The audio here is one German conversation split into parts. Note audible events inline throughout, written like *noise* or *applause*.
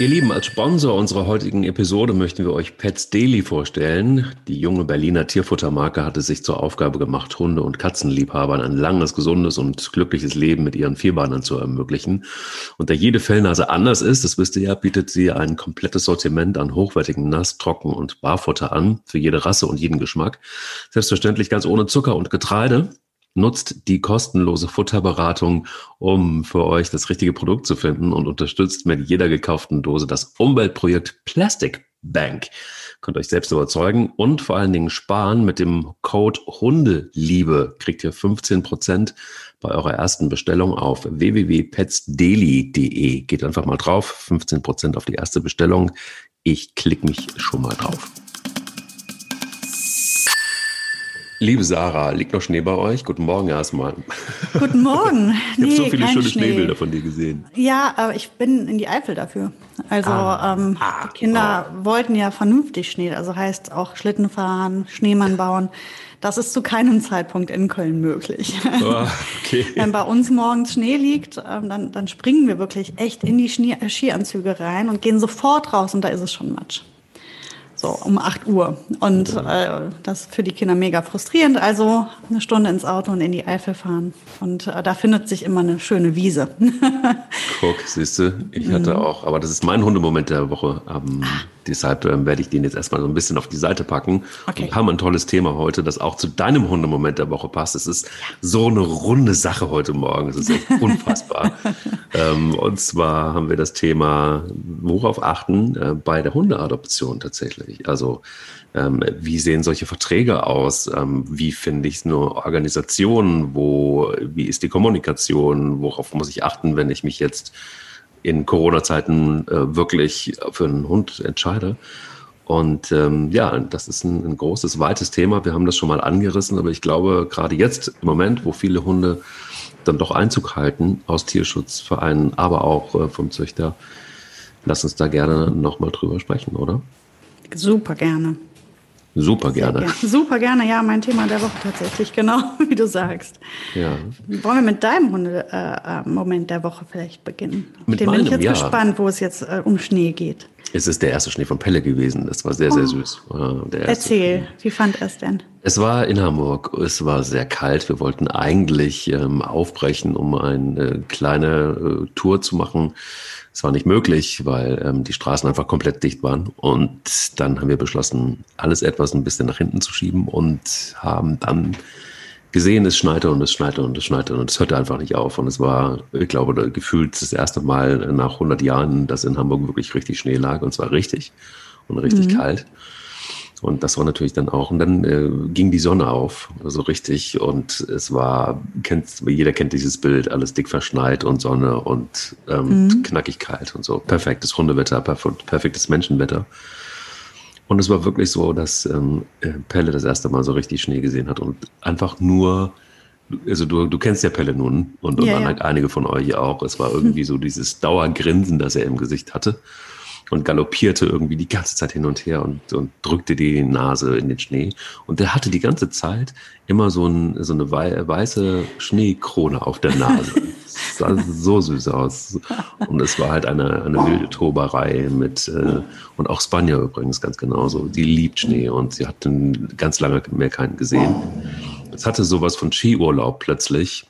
Ihr Lieben, als Sponsor unserer heutigen Episode möchten wir euch Pets Daily vorstellen. Die junge Berliner Tierfuttermarke hat es sich zur Aufgabe gemacht, Hunde- und Katzenliebhabern ein langes, gesundes und glückliches Leben mit ihren Vierbeinern zu ermöglichen. Und da jede Fellnase anders ist, das wisst ihr ja, bietet sie ein komplettes Sortiment an hochwertigen Nass-, Trocken- und Barfutter an, für jede Rasse und jeden Geschmack. Selbstverständlich ganz ohne Zucker und Getreide. Nutzt die kostenlose Futterberatung, um für euch das richtige Produkt zu finden und unterstützt mit jeder gekauften Dose das Umweltprojekt Plastic Bank. Könnt euch selbst überzeugen und vor allen Dingen sparen. Mit dem Code Hundeliebe kriegt ihr 15 Prozent bei eurer ersten Bestellung auf www.petsdaily.de. Geht einfach mal drauf. 15 Prozent auf die erste Bestellung. Ich klicke mich schon mal drauf. Liebe Sarah, liegt noch Schnee bei euch? Guten Morgen erstmal. Guten Morgen. *laughs* ich habe so viele schöne Schnee. Schneebilder von dir gesehen. Ja, aber ich bin in die Eifel dafür. Also ah, ähm, ah, die Kinder oh. wollten ja vernünftig Schnee, also heißt auch Schlitten fahren, Schneemann bauen. Das ist zu keinem Zeitpunkt in Köln möglich. Oh, okay. *laughs* Wenn bei uns morgens Schnee liegt, ähm, dann, dann springen wir wirklich echt in die Schnee Skianzüge rein und gehen sofort raus und da ist es schon Matsch so um 8 Uhr. Und äh, das ist für die Kinder mega frustrierend. Also eine Stunde ins Auto und in die Eifel fahren. Und äh, da findet sich immer eine schöne Wiese. *laughs* Guck, siehst du, ich hatte mhm. auch, aber das ist mein Hundemoment der Woche. Ähm, ah. Deshalb ähm, werde ich den jetzt erstmal so ein bisschen auf die Seite packen. Okay. Und haben ein tolles Thema heute, das auch zu deinem Hundemoment der Woche passt. Es ist so eine runde Sache heute Morgen. Es ist echt *laughs* unfassbar. ähm, und zwar haben wir das Thema, worauf achten äh, bei der Hundeadoption tatsächlich. Also ähm, wie sehen solche Verträge aus? Ähm, wie finde ich eine Organisation? Wo, wie ist die Kommunikation? Worauf muss ich achten, wenn ich mich jetzt in Corona-Zeiten äh, wirklich für einen Hund entscheide. Und ähm, ja, das ist ein, ein, großes, weites Thema. Wir haben das schon mal angerissen, aber ich glaube, gerade jetzt im Moment, wo viele Hunde dann doch Einzug halten aus Tierschutzvereinen, aber auch äh, vom Züchter, lass uns da gerne nochmal drüber sprechen, oder? Super gerne. Super gerne. gerne. Super gerne, ja, mein Thema der Woche tatsächlich, genau, *laughs* wie du sagst. Ja. Wollen wir mit deinem Hunde-Moment äh, der Woche vielleicht beginnen? Mit Den meinem, bin ich jetzt ja. gespannt, wo es jetzt äh, um Schnee geht. Es ist der erste Schnee von Pelle gewesen. Das war sehr, sehr oh. süß. Erzähl, Schnee. wie fand er es denn? Es war in Hamburg. Es war sehr kalt. Wir wollten eigentlich ähm, aufbrechen, um eine kleine äh, Tour zu machen es war nicht möglich, weil ähm, die Straßen einfach komplett dicht waren. Und dann haben wir beschlossen, alles etwas ein bisschen nach hinten zu schieben und haben dann gesehen, es schneite und es schneite und es schneite und es hörte einfach nicht auf. Und es war, ich glaube, gefühlt das erste Mal nach 100 Jahren, dass in Hamburg wirklich richtig Schnee lag und zwar richtig und richtig mhm. kalt. Und das war natürlich dann auch, und dann äh, ging die Sonne auf, so also richtig. Und es war, kennt, jeder kennt dieses Bild, alles dick verschneit und Sonne und ähm, mhm. knackig kalt und so. Perfektes Hundewetter, perfektes Menschenwetter. Und es war wirklich so, dass ähm, äh, Pelle das erste Mal so richtig Schnee gesehen hat und einfach nur, also du, du kennst ja Pelle nun und, und ja, ja. einige von euch auch. Es war irgendwie so dieses Dauergrinsen, das er im Gesicht hatte und galoppierte irgendwie die ganze Zeit hin und her und, und drückte die Nase in den Schnee. Und der hatte die ganze Zeit immer so, ein, so eine weiße Schneekrone auf der Nase. *laughs* Das sah so süß aus. Und es war halt eine, eine wilde Toberei mit, äh, und auch Spanier übrigens ganz genauso. Die liebt Schnee und sie hat ganz lange mehr keinen gesehen. Es hatte sowas von Skiurlaub plötzlich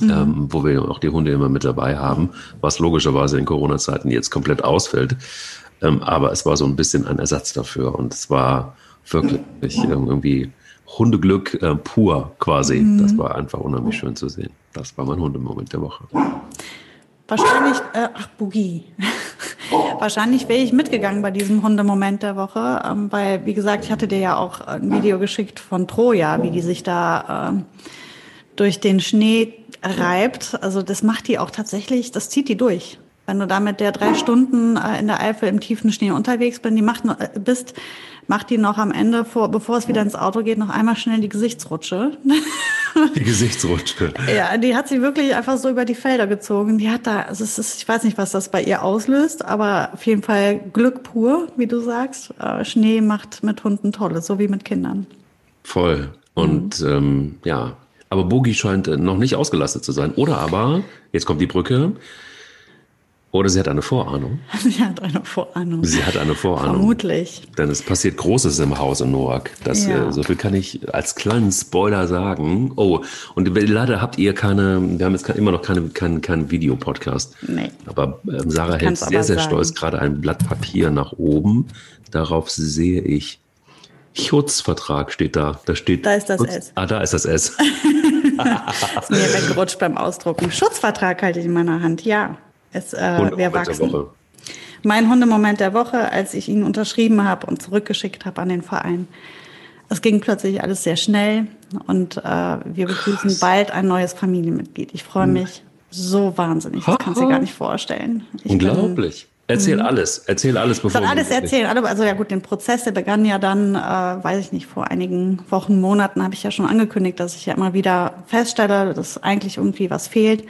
mhm. ähm, wo wir auch die Hunde immer mit dabei haben, was logischerweise in Corona-Zeiten jetzt komplett ausfällt. Ähm, aber es war so ein bisschen ein Ersatz dafür und es war wirklich irgendwie Hundeglück äh, pur quasi. Mhm. Das war einfach unheimlich schön zu sehen. Das war mein Hundemoment der Woche. Wahrscheinlich, äh, ach, Boogie. *laughs* Wahrscheinlich wäre ich mitgegangen bei diesem Hundemoment der Woche, ähm, weil, wie gesagt, ich hatte dir ja auch ein Video geschickt von Troja, wie die sich da ähm, durch den Schnee reibt. Also das macht die auch tatsächlich, das zieht die durch. Wenn du da mit der drei Stunden äh, in der Eifel im tiefen Schnee unterwegs bist, die macht, äh, bist, macht die noch am Ende, vor, bevor es wieder ins Auto geht, noch einmal schnell die Gesichtsrutsche. *laughs* Die Gesichtsrutsche. ja, die hat sie wirklich einfach so über die Felder gezogen. Die hat da, also es ist, ich weiß nicht, was das bei ihr auslöst, aber auf jeden Fall Glück pur, wie du sagst. Äh, Schnee macht mit Hunden Tolles, so wie mit Kindern. Voll. Und mhm. ähm, ja, aber Bogi scheint äh, noch nicht ausgelastet zu sein. Oder aber, jetzt kommt die Brücke, oder sie hat eine Vorahnung. *laughs* Sie hat eine Vorahnung. Sie hat eine Vorahnung. Vermutlich. Denn es passiert Großes im Hause Noack. Das, ja. äh, so viel kann ich als kleinen Spoiler sagen. Oh, und leider habt ihr keine, wir haben jetzt immer noch keinen kein, kein Videopodcast. Nee. Aber ähm, Sarah hält sehr, sehr sagen. stolz gerade ein Blatt Papier nach oben. Darauf sehe ich Schutzvertrag steht da. Da steht. Da ist das Schutz, S. Ah, da ist das S. *laughs* *laughs* ist mir weggerutscht beim Ausdrucken. Schutzvertrag halte ich in meiner Hand, ja. Es, äh, wir wachsen. Mein Hundemoment der Woche, als ich ihn unterschrieben habe und zurückgeschickt habe an den Verein. Es ging plötzlich alles sehr schnell und äh, wir begrüßen Krass. bald ein neues Familienmitglied. Ich freue hm. mich so wahnsinnig. Das kannst du dir gar nicht vorstellen. Ich Unglaublich. Bin, Erzähl mhm. alles, erzähl alles, bevor. Ich soll alles erzählen. Also ja gut, den Prozess, der begann ja dann, äh, weiß ich nicht, vor einigen Wochen, Monaten habe ich ja schon angekündigt, dass ich ja immer wieder feststelle, dass eigentlich irgendwie was fehlt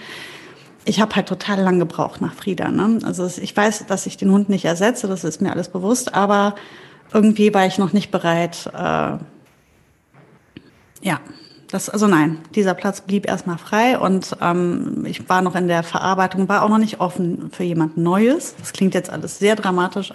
ich habe halt total lang gebraucht nach Frieda. Ne? Also ich weiß, dass ich den Hund nicht ersetze, das ist mir alles bewusst, aber irgendwie war ich noch nicht bereit. Äh, ja, das, also nein, dieser Platz blieb erstmal frei und ähm, ich war noch in der Verarbeitung, war auch noch nicht offen für jemand Neues. Das klingt jetzt alles sehr dramatisch,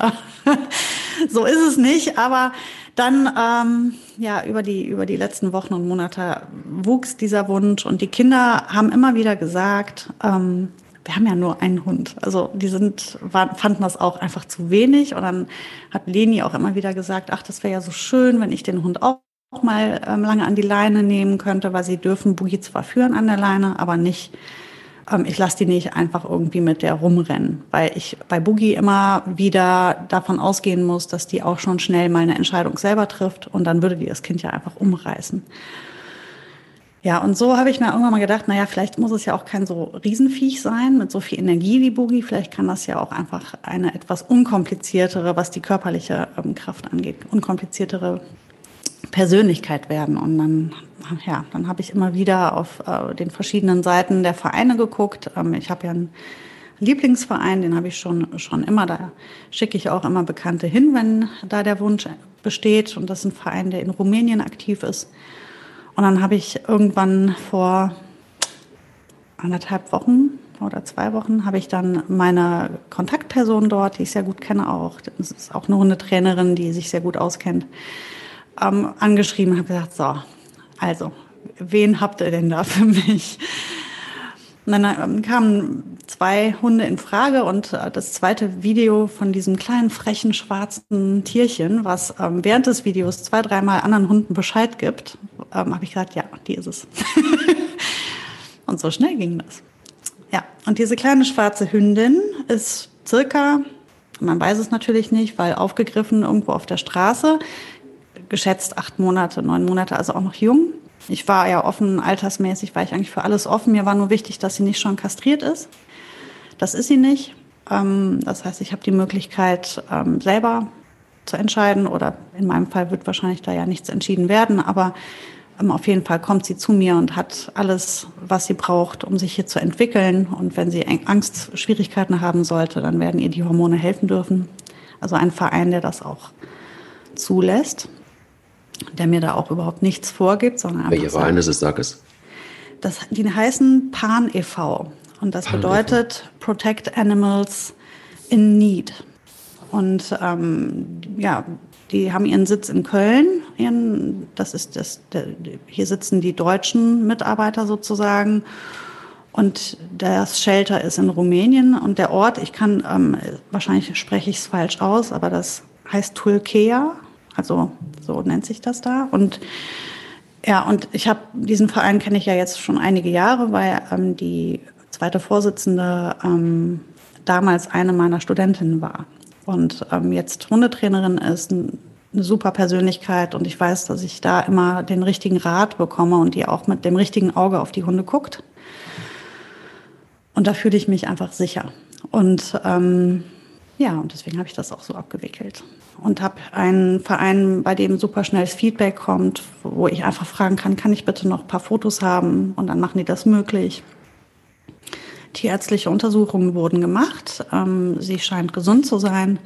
*laughs* so ist es nicht, aber dann, ähm, ja, über die, über die letzten Wochen und Monate wuchs dieser Wunsch und die Kinder haben immer wieder gesagt, ähm, wir haben ja nur einen Hund. Also die sind, waren, fanden das auch einfach zu wenig. Und dann hat Leni auch immer wieder gesagt, ach, das wäre ja so schön, wenn ich den Hund auch mal ähm, lange an die Leine nehmen könnte, weil sie dürfen Boogie zwar führen an der Leine, aber nicht ähm, ich lasse die nicht einfach irgendwie mit der rumrennen, weil ich bei Boogie immer wieder davon ausgehen muss, dass die auch schon schnell mal eine Entscheidung selber trifft und dann würde die das Kind ja einfach umreißen. Ja, und so habe ich mir irgendwann mal gedacht, naja, vielleicht muss es ja auch kein so Riesenviech sein mit so viel Energie wie Boogie. Vielleicht kann das ja auch einfach eine etwas unkompliziertere, was die körperliche ähm, Kraft angeht, unkompliziertere Persönlichkeit werden. Und dann, ja, dann habe ich immer wieder auf äh, den verschiedenen Seiten der Vereine geguckt. Ähm, ich habe ja einen Lieblingsverein, den habe ich schon, schon immer. Da schicke ich auch immer Bekannte hin, wenn da der Wunsch besteht. Und das ist ein Verein, der in Rumänien aktiv ist. Und dann habe ich irgendwann vor anderthalb Wochen oder zwei Wochen habe ich dann meine Kontaktperson dort, die ich sehr gut kenne auch. Das ist auch eine Hundetrainerin, die sich sehr gut auskennt ähm, angeschrieben und habe gesagt, so, also, wen habt ihr denn da *laughs* für mich? Und dann ähm, kamen zwei Hunde in Frage und äh, das zweite Video von diesem kleinen, frechen, schwarzen Tierchen, was ähm, während des Videos zwei, dreimal anderen Hunden Bescheid gibt, ähm, habe ich gesagt, ja, die ist es. *laughs* und so schnell ging das. Ja, und diese kleine schwarze Hündin ist circa, man weiß es natürlich nicht, weil aufgegriffen irgendwo auf der Straße, geschätzt acht Monate, neun Monate, also auch noch jung. Ich war ja offen, altersmäßig war ich eigentlich für alles offen. Mir war nur wichtig, dass sie nicht schon kastriert ist. Das ist sie nicht. Ähm, das heißt, ich habe die Möglichkeit, ähm, selber zu entscheiden oder in meinem Fall wird wahrscheinlich da ja nichts entschieden werden, aber ähm, auf jeden Fall kommt sie zu mir und hat alles, was sie braucht, um sich hier zu entwickeln. Und wenn sie Angst, Schwierigkeiten haben sollte, dann werden ihr die Hormone helfen dürfen. Also ein Verein, der das auch zulässt der mir da auch überhaupt nichts vorgibt, sondern Welche Verein ist es, sag es? Das, die heißen Pan e.V. Und das Pan e bedeutet e Protect Animals in Need. Und ähm, ja, die haben ihren Sitz in Köln. Ihren, das ist das, der, hier sitzen die deutschen Mitarbeiter sozusagen. Und das Shelter ist in Rumänien. Und der Ort, ich kann, ähm, wahrscheinlich spreche ich es falsch aus, aber das heißt Tulkea. Also so nennt sich das da. Und ja, und ich habe diesen Verein kenne ich ja jetzt schon einige Jahre, weil ähm, die zweite Vorsitzende ähm, damals eine meiner Studentinnen war und ähm, jetzt Hundetrainerin ist, eine super Persönlichkeit und ich weiß, dass ich da immer den richtigen Rat bekomme und die auch mit dem richtigen Auge auf die Hunde guckt. Und da fühle ich mich einfach sicher. Und ähm, ja, und deswegen habe ich das auch so abgewickelt. Und habe einen Verein, bei dem super schnelles Feedback kommt, wo ich einfach fragen kann, kann ich bitte noch ein paar Fotos haben? Und dann machen die das möglich. Tierärztliche Untersuchungen wurden gemacht. Ähm, sie scheint gesund zu sein.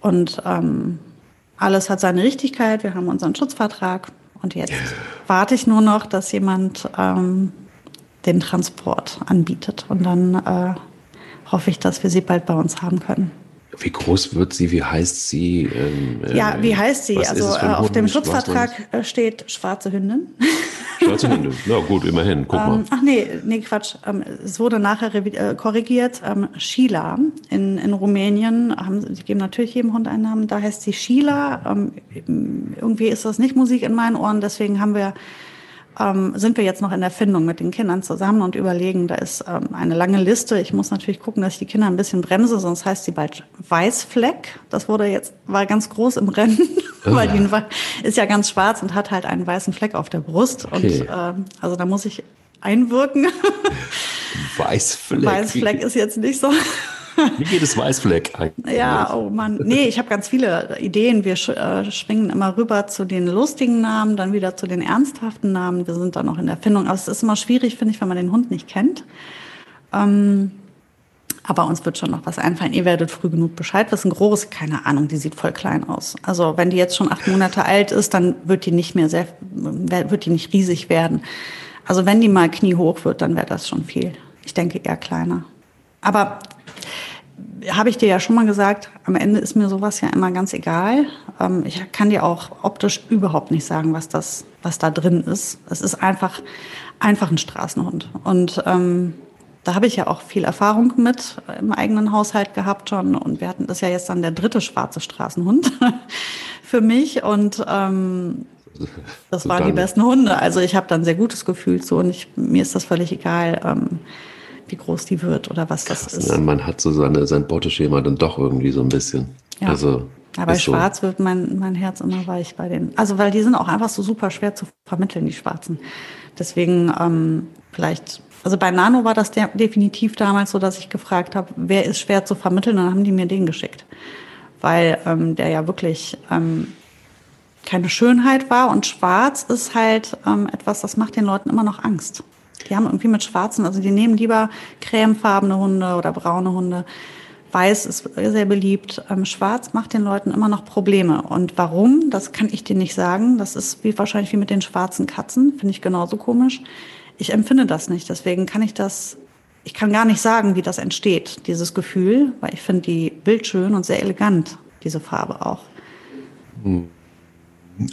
Und ähm, alles hat seine Richtigkeit. Wir haben unseren Schutzvertrag. Und jetzt warte ich nur noch, dass jemand ähm, den Transport anbietet. Und dann äh, hoffe ich, dass wir sie bald bei uns haben können. Wie groß wird sie? Wie heißt sie? Ähm, ja, wie heißt sie? Also äh, auf dem Schutzvertrag äh, steht schwarze Hündin. *laughs* Schwarze Hündin. Na gut, immerhin. Guck mal. Ähm, ach nee, nee, Quatsch. Ähm, es wurde nachher äh, korrigiert. Ähm, Sheila in, in Rumänien haben, die geben natürlich jedem Hund einen Namen. Da heißt sie Sheila. Ähm, irgendwie ist das nicht Musik in meinen Ohren. Deswegen haben wir ähm, sind wir jetzt noch in der Findung mit den Kindern zusammen und überlegen, da ist ähm, eine lange Liste. Ich muss natürlich gucken, dass ich die Kinder ein bisschen bremse, sonst heißt sie bald Weißfleck. Das wurde jetzt, war ganz groß im Rennen, *laughs* oh, weil die ist ja ganz schwarz und hat halt einen weißen Fleck auf der Brust. Okay. Und ähm, also da muss ich einwirken. *laughs* Weißfleck. Weißfleck ist jetzt nicht so. Wie geht es Weißfleck eigentlich? Ja, oh Mann. Nee, ich habe ganz viele Ideen. Wir äh, schwingen immer rüber zu den lustigen Namen, dann wieder zu den ernsthaften Namen. Wir sind da noch in der Findung. Aber es ist immer schwierig, finde ich, wenn man den Hund nicht kennt. Ähm, aber uns wird schon noch was einfallen. Ihr werdet früh genug Bescheid wissen. Groß, keine Ahnung, die sieht voll klein aus. Also wenn die jetzt schon acht Monate alt ist, dann wird die nicht mehr sehr, wird die nicht riesig werden. Also wenn die mal kniehoch wird, dann wäre das schon viel. Ich denke eher kleiner. Aber habe ich dir ja schon mal gesagt, am Ende ist mir sowas ja immer ganz egal. Ähm, ich kann dir auch optisch überhaupt nicht sagen, was das, was da drin ist. Es ist einfach, einfach ein Straßenhund. Und ähm, da habe ich ja auch viel Erfahrung mit im eigenen Haushalt gehabt schon. Und wir hatten das ja jetzt dann der dritte schwarze Straßenhund *laughs* für mich. Und ähm, das waren die besten Hunde. Also ich habe dann ein sehr gutes Gefühl zu und ich, mir ist das völlig egal. Ähm, wie groß die wird oder was das ist. Ja, man hat so seine, sein Beuteschema dann doch irgendwie so ein bisschen. Ja. Also, aber bei Schwarz so. wird mein, mein Herz immer weich bei den. Also, weil die sind auch einfach so super schwer zu vermitteln, die Schwarzen. Deswegen ähm, vielleicht. Also bei Nano war das de definitiv damals so, dass ich gefragt habe, wer ist schwer zu vermitteln, dann haben die mir den geschickt. Weil ähm, der ja wirklich ähm, keine Schönheit war und schwarz ist halt ähm, etwas, das macht den Leuten immer noch Angst. Die haben irgendwie mit schwarzen, also die nehmen lieber cremefarbene Hunde oder braune Hunde. Weiß ist sehr beliebt. Ähm, Schwarz macht den Leuten immer noch Probleme. Und warum? Das kann ich dir nicht sagen. Das ist wie wahrscheinlich wie mit den schwarzen Katzen. Finde ich genauso komisch. Ich empfinde das nicht. Deswegen kann ich das, ich kann gar nicht sagen, wie das entsteht, dieses Gefühl, weil ich finde die bildschön und sehr elegant, diese Farbe auch. Hm.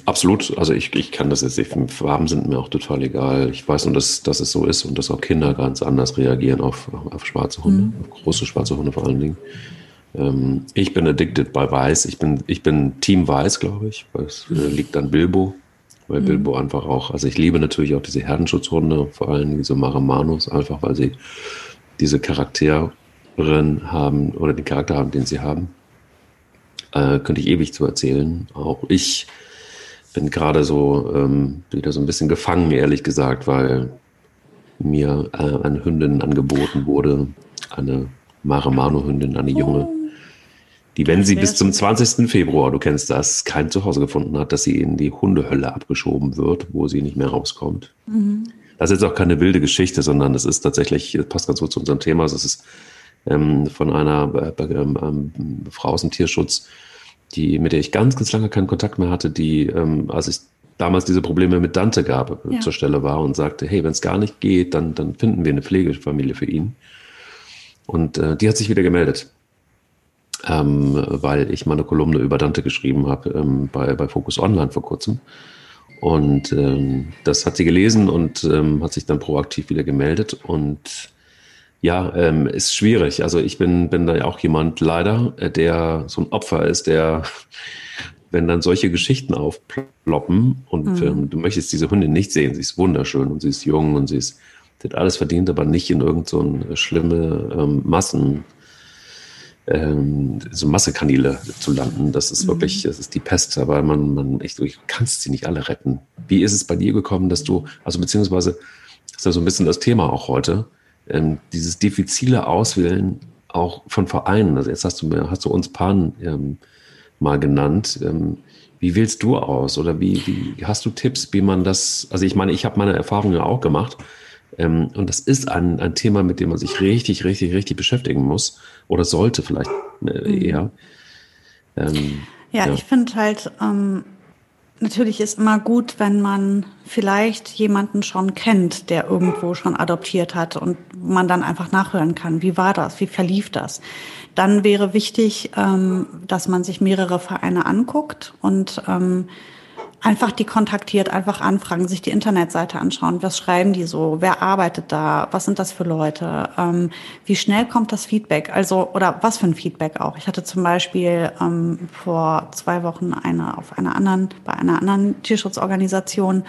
Absolut. Also ich, ich kann das jetzt nicht. Farben sind mir auch total egal. Ich weiß nur, dass, dass es so ist und dass auch Kinder ganz anders reagieren auf, auf schwarze Hunde, mhm. auf große schwarze Hunde vor allen Dingen. Ähm, ich bin addicted bei Weiß. Ich bin, ich bin Team Weiß, glaube ich. Das äh, liegt an Bilbo. Weil mhm. Bilbo einfach auch, also ich liebe natürlich auch diese Herdenschutzhunde, vor allem diese Maramanus, einfach weil sie diese Charakterin haben oder den Charakter haben, den sie haben. Äh, könnte ich ewig zu erzählen. Auch ich bin gerade so ähm, wieder so ein bisschen gefangen, ehrlich gesagt, weil mir äh, eine Hündin angeboten wurde, eine Maremano-Hündin, eine junge, die, wenn sie bis zum 20. Februar, du kennst das, kein Zuhause gefunden hat, dass sie in die Hundehölle abgeschoben wird, wo sie nicht mehr rauskommt. Mhm. Das ist jetzt auch keine wilde Geschichte, sondern das ist tatsächlich, passt ganz gut zu unserem Thema, das ist ähm, von einer äh, ähm, Frau aus dem Tierschutz, die, mit der ich ganz, ganz lange keinen Kontakt mehr hatte, die, ähm, als ich damals diese Probleme mit Dante gab, ja. zur Stelle war und sagte, hey, wenn es gar nicht geht, dann, dann finden wir eine Pflegefamilie für ihn. Und äh, die hat sich wieder gemeldet, ähm, weil ich mal eine Kolumne über Dante geschrieben habe ähm, bei, bei Focus Online vor kurzem. Und ähm, das hat sie gelesen und ähm, hat sich dann proaktiv wieder gemeldet. Und ja, ähm, ist schwierig. Also ich bin, bin da ja auch jemand leider, äh, der so ein Opfer ist, der, *laughs* wenn dann solche Geschichten aufploppen und mhm. ähm, du möchtest diese Hündin nicht sehen, sie ist wunderschön und sie ist jung und sie ist, sie hat alles verdient, aber nicht in irgendeine so schlimme ähm, Massen, ähm, so Massekanäle zu landen. Das ist mhm. wirklich, das ist die Pest, aber man, man, ich, du kannst sie nicht alle retten. Wie ist es bei dir gekommen, dass du, also beziehungsweise, das ist ja so ein bisschen das Thema auch heute, ähm, dieses diffizile Auswählen auch von Vereinen. Also jetzt hast du mir, hast du uns Pan ähm, mal genannt. Ähm, wie wählst du aus oder wie, wie hast du Tipps, wie man das, also ich meine, ich habe meine Erfahrungen ja auch gemacht ähm, und das ist ein, ein Thema, mit dem man sich richtig, richtig, richtig beschäftigen muss oder sollte vielleicht äh, mhm. eher. Ähm, ja, ja, ich finde halt, ähm, natürlich ist immer gut, wenn man vielleicht jemanden schon kennt, der irgendwo schon adoptiert hat und man dann einfach nachhören kann, wie war das, wie verlief das. Dann wäre wichtig, ähm, dass man sich mehrere Vereine anguckt und ähm, einfach die kontaktiert, einfach anfragen, sich die Internetseite anschauen. Was schreiben die so? Wer arbeitet da? Was sind das für Leute? Ähm, wie schnell kommt das Feedback? Also, oder was für ein Feedback auch? Ich hatte zum Beispiel ähm, vor zwei Wochen eine auf einer anderen, bei einer anderen Tierschutzorganisation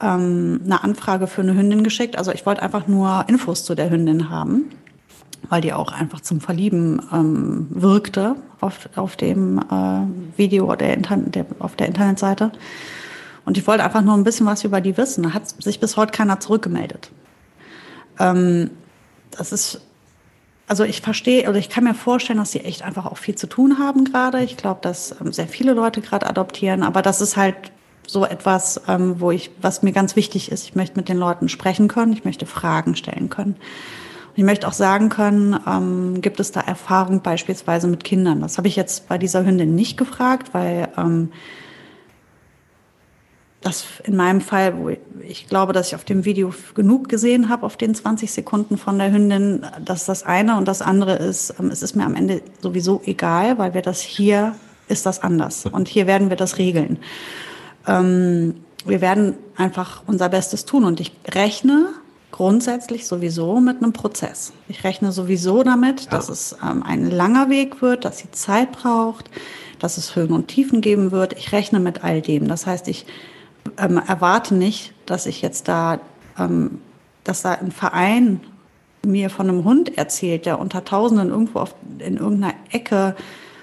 ähm, eine Anfrage für eine Hündin geschickt. Also ich wollte einfach nur Infos zu der Hündin haben weil die auch einfach zum Verlieben ähm, wirkte auf, auf dem äh, Video der, Inter der, auf der Internetseite. Und ich wollte einfach nur ein bisschen was über die wissen. Da hat sich bis heute keiner zurückgemeldet. Ähm, das ist, also ich verstehe, oder ich kann mir vorstellen, dass sie echt einfach auch viel zu tun haben gerade. Ich glaube, dass ähm, sehr viele Leute gerade adoptieren, aber das ist halt so etwas, ähm, wo ich, was mir ganz wichtig ist. Ich möchte mit den Leuten sprechen können, ich möchte Fragen stellen können. Ich möchte auch sagen können, ähm, gibt es da Erfahrung beispielsweise mit Kindern? Das habe ich jetzt bei dieser Hündin nicht gefragt, weil ähm, das in meinem Fall, wo ich glaube, dass ich auf dem Video genug gesehen habe, auf den 20 Sekunden von der Hündin, dass das eine und das andere ist, ähm, es ist mir am Ende sowieso egal, weil wir das hier ist das anders und hier werden wir das regeln. Ähm, wir werden einfach unser Bestes tun und ich rechne grundsätzlich sowieso mit einem Prozess. Ich rechne sowieso damit, ja. dass es ähm, ein langer Weg wird, dass sie Zeit braucht, dass es Höhen und Tiefen geben wird. Ich rechne mit all dem. Das heißt, ich ähm, erwarte nicht, dass ich jetzt da, ähm, dass da ein Verein mir von einem Hund erzählt, der unter Tausenden irgendwo auf, in irgendeiner Ecke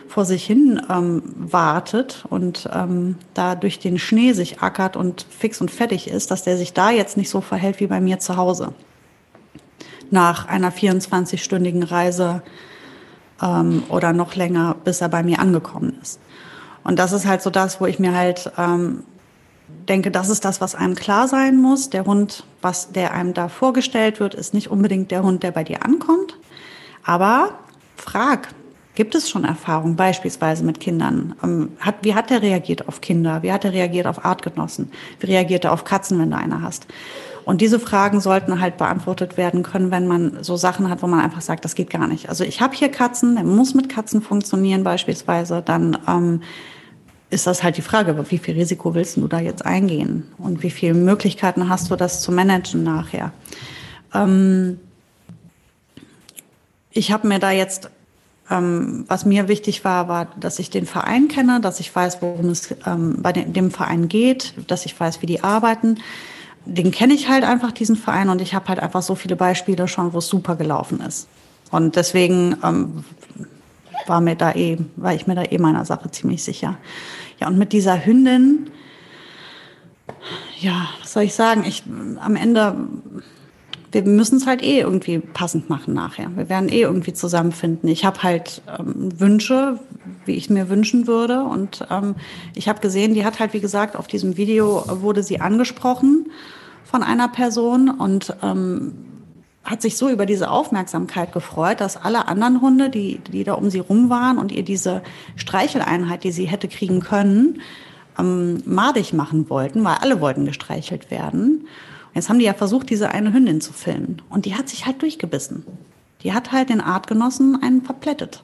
vor sich hin ähm, wartet und ähm, da durch den Schnee sich ackert und fix und fertig ist, dass der sich da jetzt nicht so verhält wie bei mir zu Hause. Nach einer 24-stündigen Reise ähm, oder noch länger, bis er bei mir angekommen ist. Und das ist halt so das, wo ich mir halt ähm, denke, das ist das, was einem klar sein muss. Der Hund, was der einem da vorgestellt wird, ist nicht unbedingt der Hund, der bei dir ankommt. Aber frag, Gibt es schon Erfahrungen beispielsweise mit Kindern? Ähm, hat, wie hat er reagiert auf Kinder? Wie hat er reagiert auf Artgenossen? Wie reagiert er auf Katzen, wenn du eine hast? Und diese Fragen sollten halt beantwortet werden können, wenn man so Sachen hat, wo man einfach sagt, das geht gar nicht. Also ich habe hier Katzen, der muss mit Katzen funktionieren beispielsweise, dann ähm, ist das halt die Frage, wie viel Risiko willst du da jetzt eingehen und wie viele Möglichkeiten hast du, das zu managen nachher. Ähm, ich habe mir da jetzt ähm, was mir wichtig war, war, dass ich den Verein kenne, dass ich weiß, worum es ähm, bei dem, Verein geht, dass ich weiß, wie die arbeiten. Den kenne ich halt einfach, diesen Verein, und ich habe halt einfach so viele Beispiele schon, wo es super gelaufen ist. Und deswegen ähm, war mir da eh, war ich mir da eh meiner Sache ziemlich sicher. Ja, und mit dieser Hündin, ja, was soll ich sagen? Ich am Ende wir müssen es halt eh irgendwie passend machen nachher. Wir werden eh irgendwie zusammenfinden. Ich habe halt ähm, Wünsche, wie ich mir wünschen würde. Und ähm, ich habe gesehen, die hat halt, wie gesagt, auf diesem Video wurde sie angesprochen von einer Person und ähm, hat sich so über diese Aufmerksamkeit gefreut, dass alle anderen Hunde, die, die da um sie rum waren und ihr diese Streicheleinheit, die sie hätte kriegen können, ähm, madig machen wollten, weil alle wollten gestreichelt werden. Jetzt haben die ja versucht, diese eine Hündin zu filmen. Und die hat sich halt durchgebissen. Die hat halt den Artgenossen einen verplättet.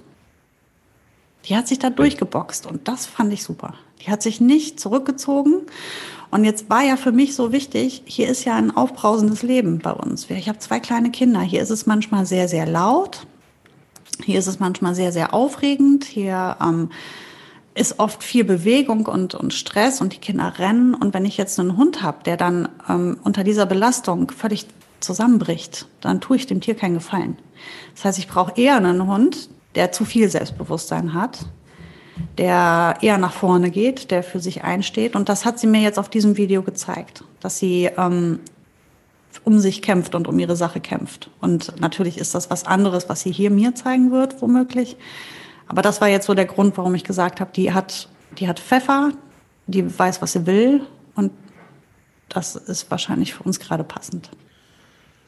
Die hat sich da durchgeboxt und das fand ich super. Die hat sich nicht zurückgezogen. Und jetzt war ja für mich so wichtig, hier ist ja ein aufbrausendes Leben bei uns. Ich habe zwei kleine Kinder. Hier ist es manchmal sehr, sehr laut. Hier ist es manchmal sehr, sehr aufregend. Hier ähm, ist oft viel Bewegung und, und Stress und die Kinder rennen. Und wenn ich jetzt einen Hund habe, der dann ähm, unter dieser Belastung völlig zusammenbricht, dann tue ich dem Tier keinen Gefallen. Das heißt, ich brauche eher einen Hund, der zu viel Selbstbewusstsein hat, der eher nach vorne geht, der für sich einsteht. Und das hat sie mir jetzt auf diesem Video gezeigt, dass sie ähm, um sich kämpft und um ihre Sache kämpft. Und natürlich ist das was anderes, was sie hier mir zeigen wird, womöglich. Aber das war jetzt so der Grund, warum ich gesagt habe, die hat, die hat Pfeffer, die weiß, was sie will und das ist wahrscheinlich für uns gerade passend.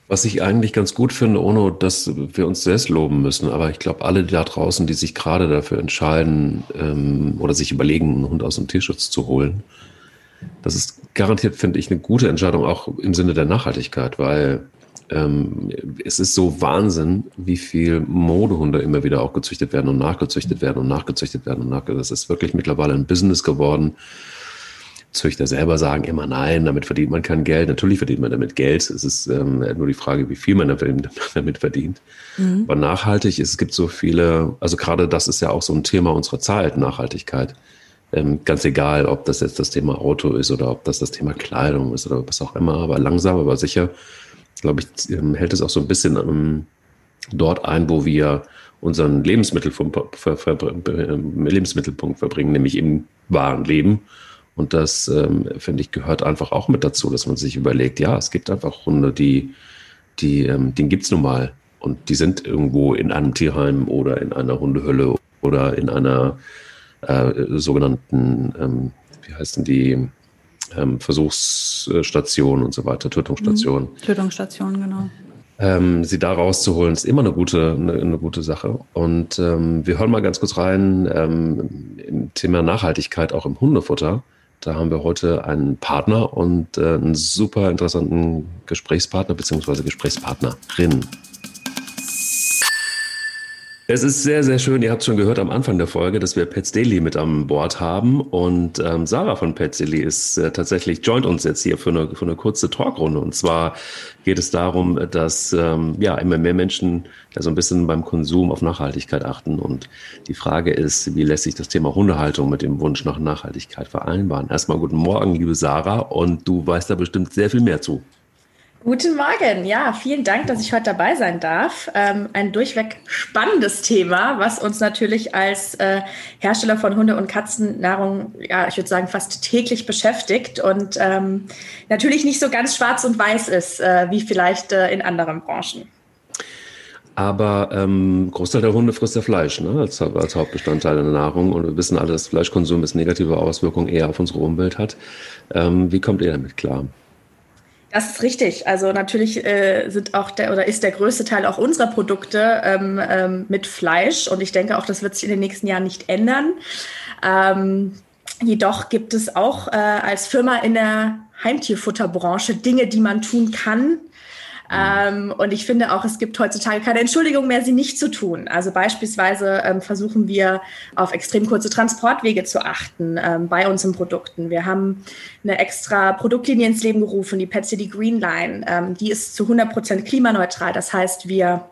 Was ich eigentlich ganz gut finde, ohne dass wir uns selbst loben müssen, aber ich glaube, alle da draußen, die sich gerade dafür entscheiden ähm, oder sich überlegen, einen Hund aus dem Tierschutz zu holen, das ist garantiert, finde ich, eine gute Entscheidung auch im Sinne der Nachhaltigkeit, weil ähm, es ist so Wahnsinn, wie viel Modehunde immer wieder auch gezüchtet werden und nachgezüchtet werden und nachgezüchtet werden und nachgezüchtet. Das ist wirklich mittlerweile ein Business geworden. Züchter selber sagen immer nein, damit verdient man kein Geld. Natürlich verdient man damit Geld. Es ist ähm, nur die Frage, wie viel man damit verdient. *laughs* Mhm. Aber nachhaltig ist, es gibt so viele, also gerade das ist ja auch so ein Thema unserer Zeit, Nachhaltigkeit. Ähm, ganz egal, ob das jetzt das Thema Auto ist oder ob das das Thema Kleidung ist oder was auch immer, aber langsam, aber sicher, glaube ich, ähm, hält es auch so ein bisschen ähm, dort ein, wo wir unseren Lebensmittelpunkt, Lebensmittelpunkt verbringen, nämlich im wahren Leben. Und das, ähm, finde ich, gehört einfach auch mit dazu, dass man sich überlegt, ja, es gibt einfach Hunde, die, die, ähm, den gibt's nun mal. Und die sind irgendwo in einem Tierheim oder in einer Hundehölle oder in einer äh, sogenannten, ähm, wie heißen die, ähm, Versuchsstation und so weiter, Tötungsstation. Mhm. Tötungsstation, genau. Ähm, sie da rauszuholen, ist immer eine gute, eine, eine gute Sache. Und ähm, wir hören mal ganz kurz rein ähm, im Thema Nachhaltigkeit auch im Hundefutter. Da haben wir heute einen Partner und äh, einen super interessanten Gesprächspartner bzw. Gesprächspartnerin. Es ist sehr, sehr schön. Ihr habt schon gehört am Anfang der Folge, dass wir Pets Daily mit an Bord haben. Und ähm, Sarah von Pets Daily ist äh, tatsächlich, joint uns jetzt hier für eine, für eine kurze Talkrunde. Und zwar geht es darum, dass ähm, ja immer mehr Menschen ja, so ein bisschen beim Konsum auf Nachhaltigkeit achten. Und die Frage ist, wie lässt sich das Thema Hundehaltung mit dem Wunsch nach Nachhaltigkeit vereinbaren? Erstmal guten Morgen, liebe Sarah. Und du weißt da bestimmt sehr viel mehr zu. Guten Morgen. Ja, vielen Dank, dass ich heute dabei sein darf. Ähm, ein durchweg spannendes Thema, was uns natürlich als äh, Hersteller von Hunde- und Katzennahrung, ja, ich würde sagen, fast täglich beschäftigt und ähm, natürlich nicht so ganz schwarz und weiß ist, äh, wie vielleicht äh, in anderen Branchen. Aber ähm, Großteil der Hunde frisst ja Fleisch ne? als, als Hauptbestandteil der Nahrung. Und wir wissen alle, dass Fleischkonsum ist negative Auswirkungen eher auf unsere Umwelt hat. Ähm, wie kommt ihr damit klar? Das ist richtig. Also natürlich äh, sind auch der oder ist der größte Teil auch unserer Produkte ähm, ähm, mit Fleisch und ich denke auch, das wird sich in den nächsten Jahren nicht ändern. Ähm, jedoch gibt es auch äh, als Firma in der Heimtierfutterbranche Dinge, die man tun kann, ähm, und ich finde auch, es gibt heutzutage keine Entschuldigung mehr, sie nicht zu tun. Also beispielsweise ähm, versuchen wir auf extrem kurze Transportwege zu achten ähm, bei unseren Produkten. Wir haben eine extra Produktlinie ins Leben gerufen, die Pet City Green Line. Ähm, die ist zu 100 Prozent klimaneutral. Das heißt, wir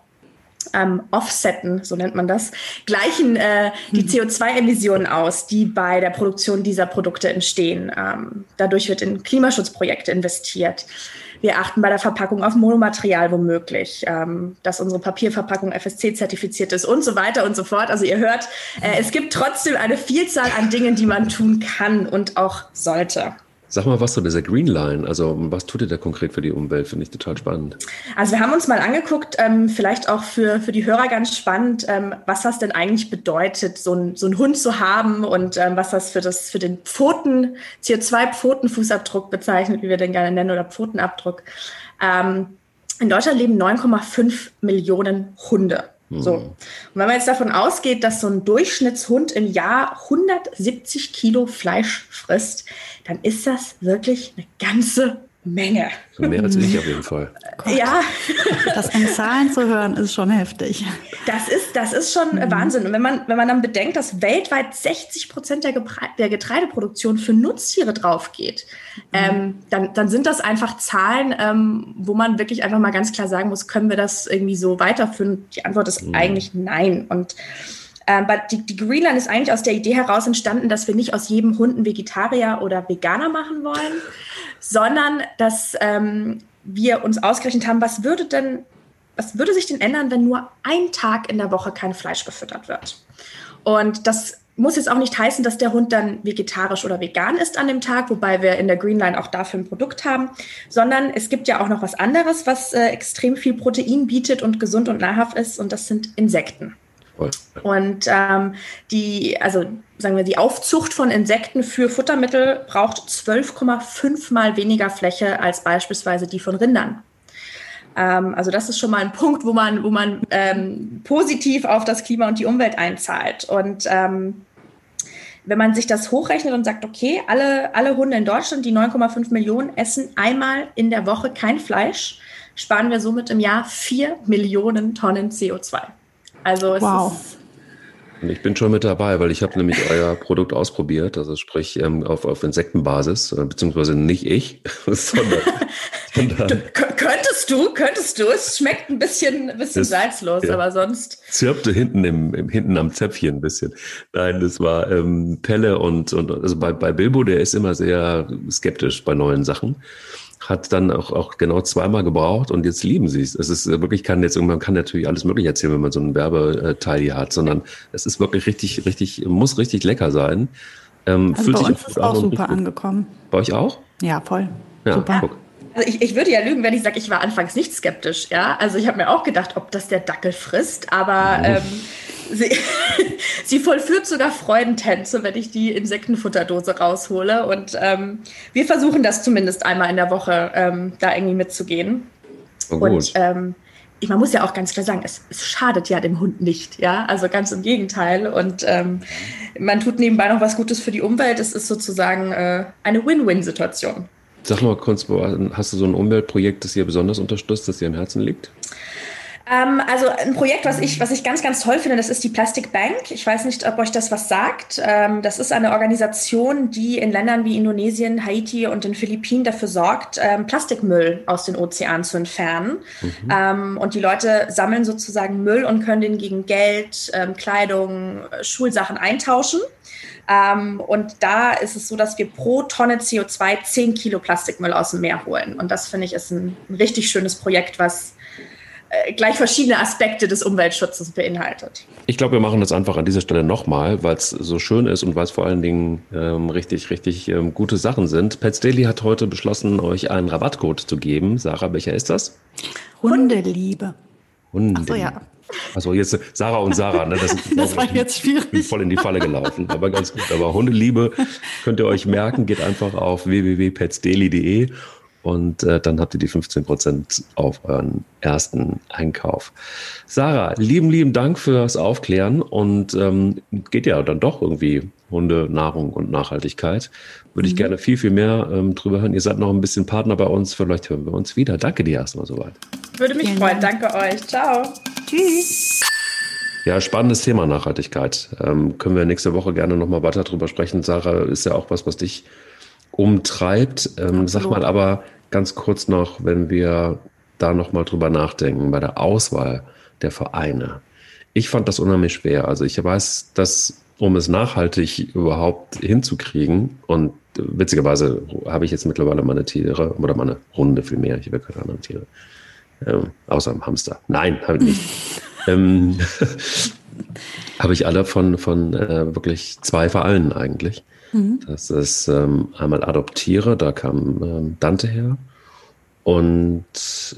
ähm, offsetten, so nennt man das, gleichen äh, die mhm. CO2-Emissionen aus, die bei der Produktion dieser Produkte entstehen. Ähm, dadurch wird in Klimaschutzprojekte investiert. Wir achten bei der Verpackung auf Monomaterial womöglich, ähm, dass unsere Papierverpackung FSC-zertifiziert ist und so weiter und so fort. Also ihr hört, äh, es gibt trotzdem eine Vielzahl an Dingen, die man tun kann und auch sollte. Sag mal was zu dieser Green Line. Also was tut ihr da konkret für die Umwelt? Finde ich total spannend. Also wir haben uns mal angeguckt, ähm, vielleicht auch für, für die Hörer ganz spannend, ähm, was das denn eigentlich bedeutet, so, ein, so einen Hund zu haben und ähm, was das für, das für den Pfoten, CO2-Pfotenfußabdruck bezeichnet, wie wir den gerne nennen, oder Pfotenabdruck. Ähm, in Deutschland leben 9,5 Millionen Hunde. So. Mhm. Und wenn man jetzt davon ausgeht, dass so ein Durchschnittshund im Jahr 170 Kilo Fleisch frisst, dann ist das wirklich eine ganze Menge. So mehr als ich auf jeden Fall. Gott. Ja. Das in Zahlen zu hören, ist schon heftig. Das ist, das ist schon mhm. Wahnsinn. Und wenn man, wenn man dann bedenkt, dass weltweit 60 Prozent der, der Getreideproduktion für Nutztiere draufgeht, mhm. ähm, dann, dann sind das einfach Zahlen, ähm, wo man wirklich einfach mal ganz klar sagen muss, können wir das irgendwie so weiterführen? Die Antwort ist mhm. eigentlich nein. Und ähm, die, die Greenland ist eigentlich aus der Idee heraus entstanden, dass wir nicht aus jedem Hund einen Vegetarier oder Veganer machen wollen, sondern dass ähm, wir uns ausgerechnet haben, was würde denn, was würde sich denn ändern, wenn nur ein Tag in der Woche kein Fleisch gefüttert wird? Und das muss jetzt auch nicht heißen, dass der Hund dann vegetarisch oder vegan ist an dem Tag, wobei wir in der Greenline auch dafür ein Produkt haben, sondern es gibt ja auch noch was anderes, was äh, extrem viel Protein bietet und gesund und nahrhaft ist, und das sind Insekten. Und ähm, die, also sagen wir, die Aufzucht von Insekten für Futtermittel braucht 12,5 mal weniger Fläche als beispielsweise die von Rindern. Ähm, also das ist schon mal ein Punkt, wo man, wo man ähm, positiv auf das Klima und die Umwelt einzahlt. Und ähm, wenn man sich das hochrechnet und sagt, okay, alle, alle Hunde in Deutschland, die 9,5 Millionen, essen einmal in der Woche kein Fleisch, sparen wir somit im Jahr 4 Millionen Tonnen CO2. Also es wow. ist ich bin schon mit dabei, weil ich habe nämlich euer Produkt ausprobiert, also sprich ähm, auf, auf Insektenbasis, äh, beziehungsweise nicht ich, *laughs* sondern, *laughs* sondern könntest du, könntest du. Es schmeckt ein bisschen, ein bisschen salzlos, ja, aber sonst. Zirpte hinten im, im, hinten am Zäpfchen ein bisschen. Nein, das war ähm, Pelle und, und also bei, bei Bilbo, der ist immer sehr skeptisch bei neuen Sachen hat dann auch, auch genau zweimal gebraucht und jetzt lieben sie es. Es ist wirklich, kann jetzt man kann natürlich alles Mögliche erzählen, wenn man so einen Werbeteil hier hat, sondern es ist wirklich richtig, richtig, muss richtig lecker sein. Ähm, also fühlt bei sich uns ist auch super angekommen. Bei euch auch? Ja, voll. Ja, super. Guck. Also ich, ich würde ja lügen, wenn ich sage, ich war anfangs nicht skeptisch. Ja, also ich habe mir auch gedacht, ob das der Dackel frisst, aber ähm, sie, *laughs* sie vollführt sogar Freudentänze, wenn ich die Insektenfutterdose raushole. Und ähm, wir versuchen das zumindest einmal in der Woche, ähm, da irgendwie mitzugehen. Oh, und ähm, ich, man muss ja auch ganz klar sagen, es, es, schadet ja dem Hund nicht, ja, also ganz im Gegenteil. Und ähm, man tut nebenbei noch was Gutes für die Umwelt. Es ist sozusagen äh, eine Win-Win-Situation. Sag mal kurz, hast du so ein Umweltprojekt, das dir besonders unterstützt, das dir am Herzen liegt? Ähm, also ein Projekt, was ich, was ich ganz, ganz toll finde, das ist die Plastic Bank. Ich weiß nicht, ob euch das was sagt. Ähm, das ist eine Organisation, die in Ländern wie Indonesien, Haiti und den Philippinen dafür sorgt, ähm, Plastikmüll aus den Ozeanen zu entfernen. Mhm. Ähm, und die Leute sammeln sozusagen Müll und können den gegen Geld, ähm, Kleidung, Schulsachen eintauschen. Ähm, und da ist es so, dass wir pro Tonne CO2 10 Kilo Plastikmüll aus dem Meer holen. Und das finde ich ist ein, ein richtig schönes Projekt, was gleich verschiedene Aspekte des Umweltschutzes beinhaltet. Ich glaube, wir machen das einfach an dieser Stelle nochmal, weil es so schön ist und weil es vor allen Dingen ähm, richtig, richtig ähm, gute Sachen sind. Pets Daily hat heute beschlossen, euch einen Rabattcode zu geben. Sarah, welcher ist das? Hundeliebe. Hundeliebe. Ach so, ja. Also jetzt Sarah und Sarah, ne? Das, *laughs* das war jetzt schwierig. Voll in die Falle gelaufen, aber ganz gut. Aber Hundeliebe könnt ihr euch merken, geht einfach auf www.petsdaily.de und äh, dann habt ihr die 15 Prozent auf euren ersten Einkauf. Sarah, lieben, lieben Dank fürs Aufklären und ähm, geht ja dann doch irgendwie Hunde, Nahrung und Nachhaltigkeit. Würde mhm. ich gerne viel, viel mehr ähm, drüber hören. Ihr seid noch ein bisschen Partner bei uns, vielleicht hören wir uns wieder. Danke dir erstmal soweit. Würde mich freuen. Danke euch. Ciao. Tschüss. Ja, spannendes Thema Nachhaltigkeit. Ähm, können wir nächste Woche gerne nochmal weiter drüber sprechen. Sarah, ist ja auch was, was dich umtreibt. Ähm, sag mal aber, ganz kurz noch, wenn wir da nochmal drüber nachdenken, bei der Auswahl der Vereine. Ich fand das unheimlich schwer. Also ich weiß, dass um es nachhaltig überhaupt hinzukriegen und witzigerweise habe ich jetzt mittlerweile meine Tiere oder meine Hunde viel mehr. Ich habe keine anderen Tiere. Ähm, außer einem Hamster. Nein, habe ich nicht. *laughs* ähm, *laughs* habe ich alle von, von äh, wirklich zwei Vereinen eigentlich. Mhm. Das ist ähm, einmal Adoptiere, da kam ähm, Dante her, und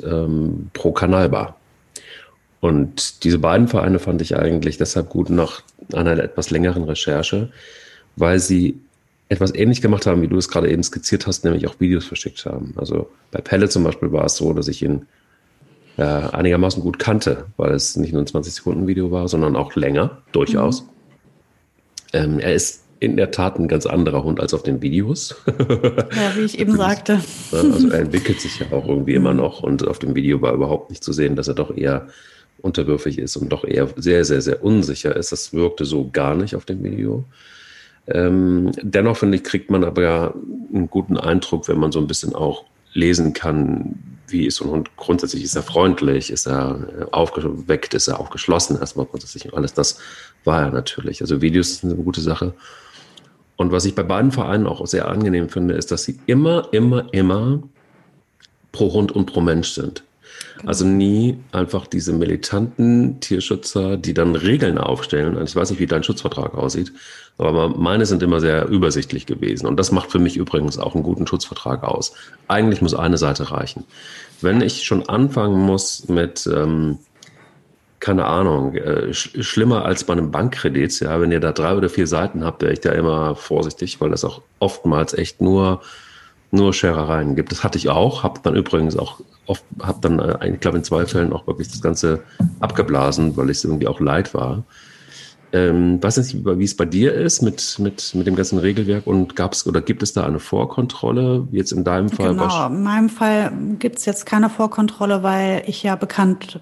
ähm, Pro Canalba. Und diese beiden Vereine fand ich eigentlich deshalb gut nach einer etwas längeren Recherche, weil sie etwas ähnlich gemacht haben, wie du es gerade eben skizziert hast, nämlich auch Videos verschickt haben. Also bei Pelle zum Beispiel war es so, dass ich ihn äh, einigermaßen gut kannte, weil es nicht nur ein 20-Sekunden-Video war, sondern auch länger, durchaus. Mhm. Ähm, er ist in der Tat ein ganz anderer Hund als auf den Videos. Ja, wie ich *laughs* eben sagte. Also er entwickelt sich ja auch irgendwie immer noch und auf dem Video war überhaupt nicht zu sehen, dass er doch eher unterwürfig ist und doch eher sehr, sehr, sehr unsicher ist. Das wirkte so gar nicht auf dem Video. Ähm, dennoch finde ich, kriegt man aber ja einen guten Eindruck, wenn man so ein bisschen auch lesen kann, wie ist so ein Hund grundsätzlich, ist er freundlich, ist er aufgeweckt, ist er aufgeschlossen erstmal grundsätzlich und alles das war er natürlich. Also Videos sind eine gute Sache. Und was ich bei beiden Vereinen auch sehr angenehm finde, ist, dass sie immer, immer, immer pro Hund und pro Mensch sind. Genau. Also nie einfach diese militanten Tierschützer, die dann Regeln aufstellen. Ich weiß nicht, wie dein Schutzvertrag aussieht, aber meine sind immer sehr übersichtlich gewesen. Und das macht für mich übrigens auch einen guten Schutzvertrag aus. Eigentlich muss eine Seite reichen. Wenn ich schon anfangen muss mit, ähm, keine Ahnung, äh, sch schlimmer als bei einem Bankkredit, ja, wenn ihr da drei oder vier Seiten habt, wäre ich da immer vorsichtig, weil das auch oftmals echt nur nur Scherereien gibt. Das hatte ich auch, habe dann übrigens auch oft, habe dann, äh, ich glaube in zwei Fällen auch wirklich das Ganze abgeblasen, weil es irgendwie auch leid war. Ähm, weiß nicht, wie es bei dir ist mit, mit, mit dem ganzen Regelwerk und gab es oder gibt es da eine Vorkontrolle? Jetzt in deinem Fall? Genau, in meinem Fall gibt es jetzt keine Vorkontrolle, weil ich ja bekannt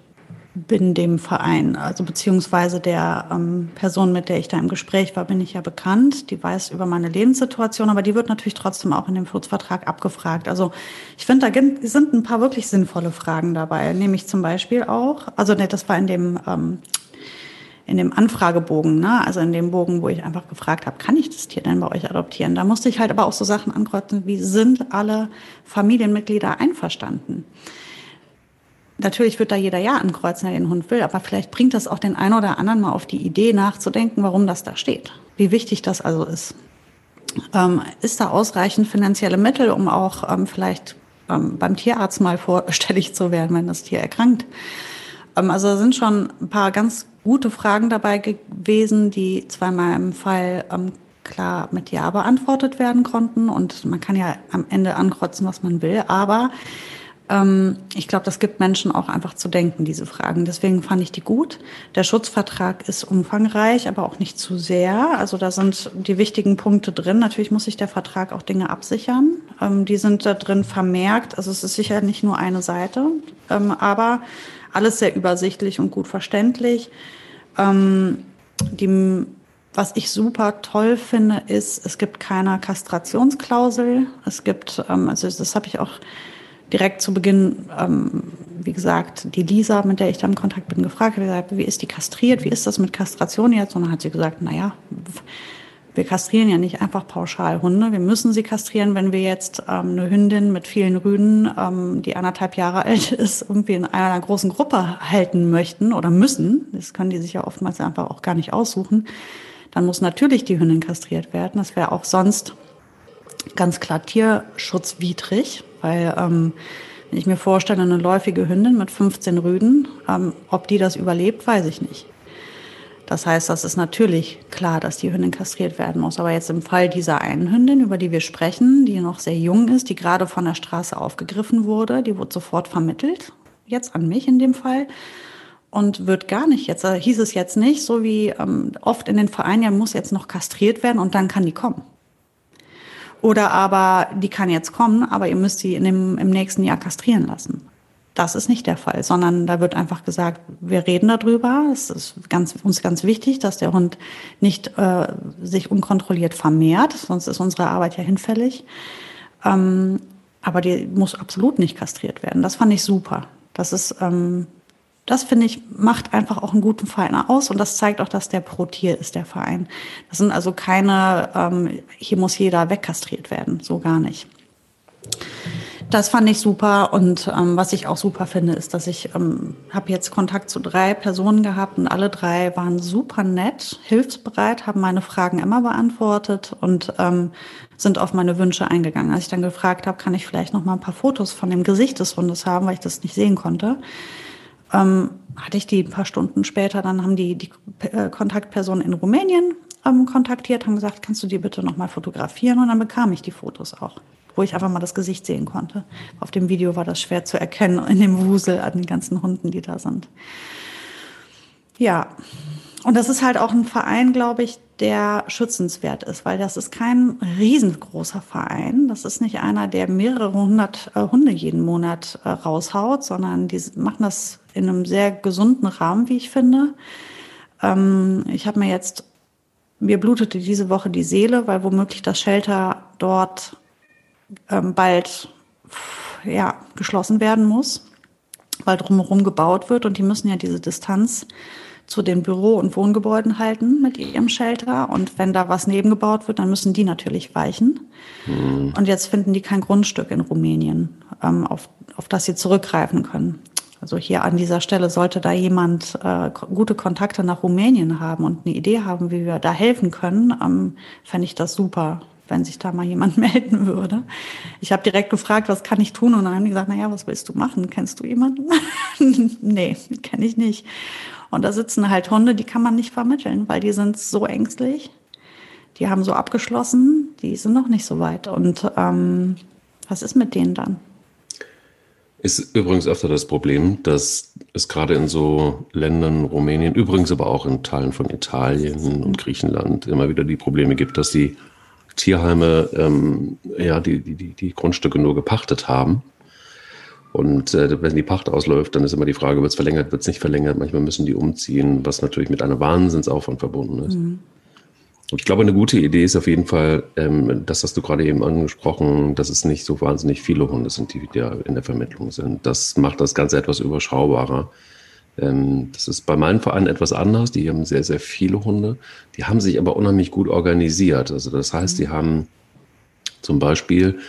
bin dem Verein, also beziehungsweise der ähm, Person, mit der ich da im Gespräch war, bin ich ja bekannt. Die weiß über meine Lebenssituation, aber die wird natürlich trotzdem auch in dem Schutzvertrag abgefragt. Also ich finde, da sind ein paar wirklich sinnvolle Fragen dabei. Nämlich zum Beispiel auch, also ne, das war in dem ähm, in dem Anfragebogen, ne? also in dem Bogen, wo ich einfach gefragt habe, kann ich das Tier denn bei euch adoptieren? Da musste ich halt aber auch so Sachen ankreuzen, wie sind alle Familienmitglieder einverstanden? Natürlich wird da jeder Ja ankreuzen, der den Hund will, aber vielleicht bringt das auch den einen oder anderen mal auf die Idee nachzudenken, warum das da steht. Wie wichtig das also ist. Ähm, ist da ausreichend finanzielle Mittel, um auch ähm, vielleicht ähm, beim Tierarzt mal vorstellig zu werden, wenn das Tier erkrankt? Ähm, also da sind schon ein paar ganz gute Fragen dabei gewesen, die in meinem Fall ähm, klar mit Ja beantwortet werden konnten und man kann ja am Ende ankreuzen, was man will, aber ähm, ich glaube, das gibt Menschen auch einfach zu denken, diese Fragen. Deswegen fand ich die gut. Der Schutzvertrag ist umfangreich, aber auch nicht zu sehr. Also da sind die wichtigen Punkte drin. Natürlich muss sich der Vertrag auch Dinge absichern. Ähm, die sind da drin vermerkt. Also es ist sicher nicht nur eine Seite, ähm, aber alles sehr übersichtlich und gut verständlich. Die was ich super toll finde, ist, es gibt keine Kastrationsklausel. Es gibt, also das habe ich auch direkt zu Beginn, ähm, wie gesagt, die Lisa, mit der ich da im Kontakt bin, gefragt, gesagt, wie ist die kastriert, wie ist das mit Kastration jetzt? Und dann hat sie gesagt, naja, wir kastrieren ja nicht einfach pauschal Hunde. Wir müssen sie kastrieren, wenn wir jetzt ähm, eine Hündin mit vielen Rüden, ähm, die anderthalb Jahre alt ist, irgendwie in einer großen Gruppe halten möchten oder müssen. Das können die sich ja oftmals einfach auch gar nicht aussuchen. Dann muss natürlich die Hündin kastriert werden. Das wäre auch sonst ganz klar tierschutzwidrig. Weil ähm, wenn ich mir vorstelle, eine läufige Hündin mit 15 Rüden, ähm, ob die das überlebt, weiß ich nicht. Das heißt, das ist natürlich klar, dass die Hündin kastriert werden muss. Aber jetzt im Fall dieser einen Hündin, über die wir sprechen, die noch sehr jung ist, die gerade von der Straße aufgegriffen wurde, die wurde sofort vermittelt, jetzt an mich in dem Fall, und wird gar nicht jetzt, äh, hieß es jetzt nicht, so wie ähm, oft in den Vereinen, ja, muss jetzt noch kastriert werden und dann kann die kommen. Oder aber, die kann jetzt kommen, aber ihr müsst sie in dem, im nächsten Jahr kastrieren lassen. Das ist nicht der Fall, sondern da wird einfach gesagt, wir reden darüber. Es ist ganz, uns ganz wichtig, dass der Hund nicht äh, sich unkontrolliert vermehrt, sonst ist unsere Arbeit ja hinfällig. Ähm, aber die muss absolut nicht kastriert werden. Das fand ich super. Das ist ähm, das finde ich, macht einfach auch einen guten Verein aus und das zeigt auch, dass der pro Tier ist, der Verein. Das sind also keine, ähm, hier muss jeder wegkastriert werden, so gar nicht. Das fand ich super und ähm, was ich auch super finde, ist, dass ich ähm, habe jetzt Kontakt zu drei Personen gehabt und alle drei waren super nett, hilfsbereit, haben meine Fragen immer beantwortet und ähm, sind auf meine Wünsche eingegangen. Als ich dann gefragt habe, kann ich vielleicht noch mal ein paar Fotos von dem Gesicht des Hundes haben, weil ich das nicht sehen konnte, ähm, hatte ich die ein paar Stunden später, dann haben die die äh, Kontaktpersonen in Rumänien ähm, kontaktiert, haben gesagt, kannst du die bitte nochmal fotografieren? Und dann bekam ich die Fotos auch, wo ich einfach mal das Gesicht sehen konnte. Auf dem Video war das schwer zu erkennen, in dem Wusel an den ganzen Hunden, die da sind. Ja, und das ist halt auch ein Verein, glaube ich, der schützenswert ist, weil das ist kein riesengroßer Verein. Das ist nicht einer, der mehrere hundert äh, Hunde jeden Monat äh, raushaut, sondern die machen das in einem sehr gesunden Rahmen, wie ich finde. Ähm, ich habe mir jetzt, mir blutete diese Woche die Seele, weil womöglich das Shelter dort ähm, bald ja, geschlossen werden muss, weil drumherum gebaut wird und die müssen ja diese Distanz zu den Büro- und Wohngebäuden halten mit ihrem Shelter. Und wenn da was nebengebaut wird, dann müssen die natürlich weichen. Mhm. Und jetzt finden die kein Grundstück in Rumänien, ähm, auf, auf das sie zurückgreifen können. Also hier an dieser Stelle sollte da jemand äh, gute Kontakte nach Rumänien haben und eine Idee haben, wie wir da helfen können, ähm, fände ich das super, wenn sich da mal jemand *laughs* melden würde. Ich habe direkt gefragt, was kann ich tun? Und dann haben die gesagt, naja, was willst du machen? Kennst du jemanden? *laughs* nee, kenne ich nicht. Und da sitzen halt Hunde, die kann man nicht vermitteln, weil die sind so ängstlich. Die haben so abgeschlossen, die sind noch nicht so weit. Und ähm, was ist mit denen dann? Ist übrigens öfter das Problem, dass es gerade in so Ländern, Rumänien, übrigens aber auch in Teilen von Italien und Griechenland immer wieder die Probleme gibt, dass die Tierheime ähm, ja die, die, die Grundstücke nur gepachtet haben. Und äh, wenn die Pacht ausläuft, dann ist immer die Frage, wird es verlängert, wird es nicht verlängert. Manchmal müssen die umziehen, was natürlich mit einem Wahnsinnsaufwand verbunden ist. Mhm. Und ich glaube, eine gute Idee ist auf jeden Fall, ähm, das hast du gerade eben angesprochen, dass es nicht so wahnsinnig viele Hunde sind, die da in der Vermittlung sind. Das macht das Ganze etwas überschaubarer. Ähm, das ist bei meinem Verein etwas anders. Die haben sehr, sehr viele Hunde. Die haben sich aber unheimlich gut organisiert. Also das heißt, die haben zum Beispiel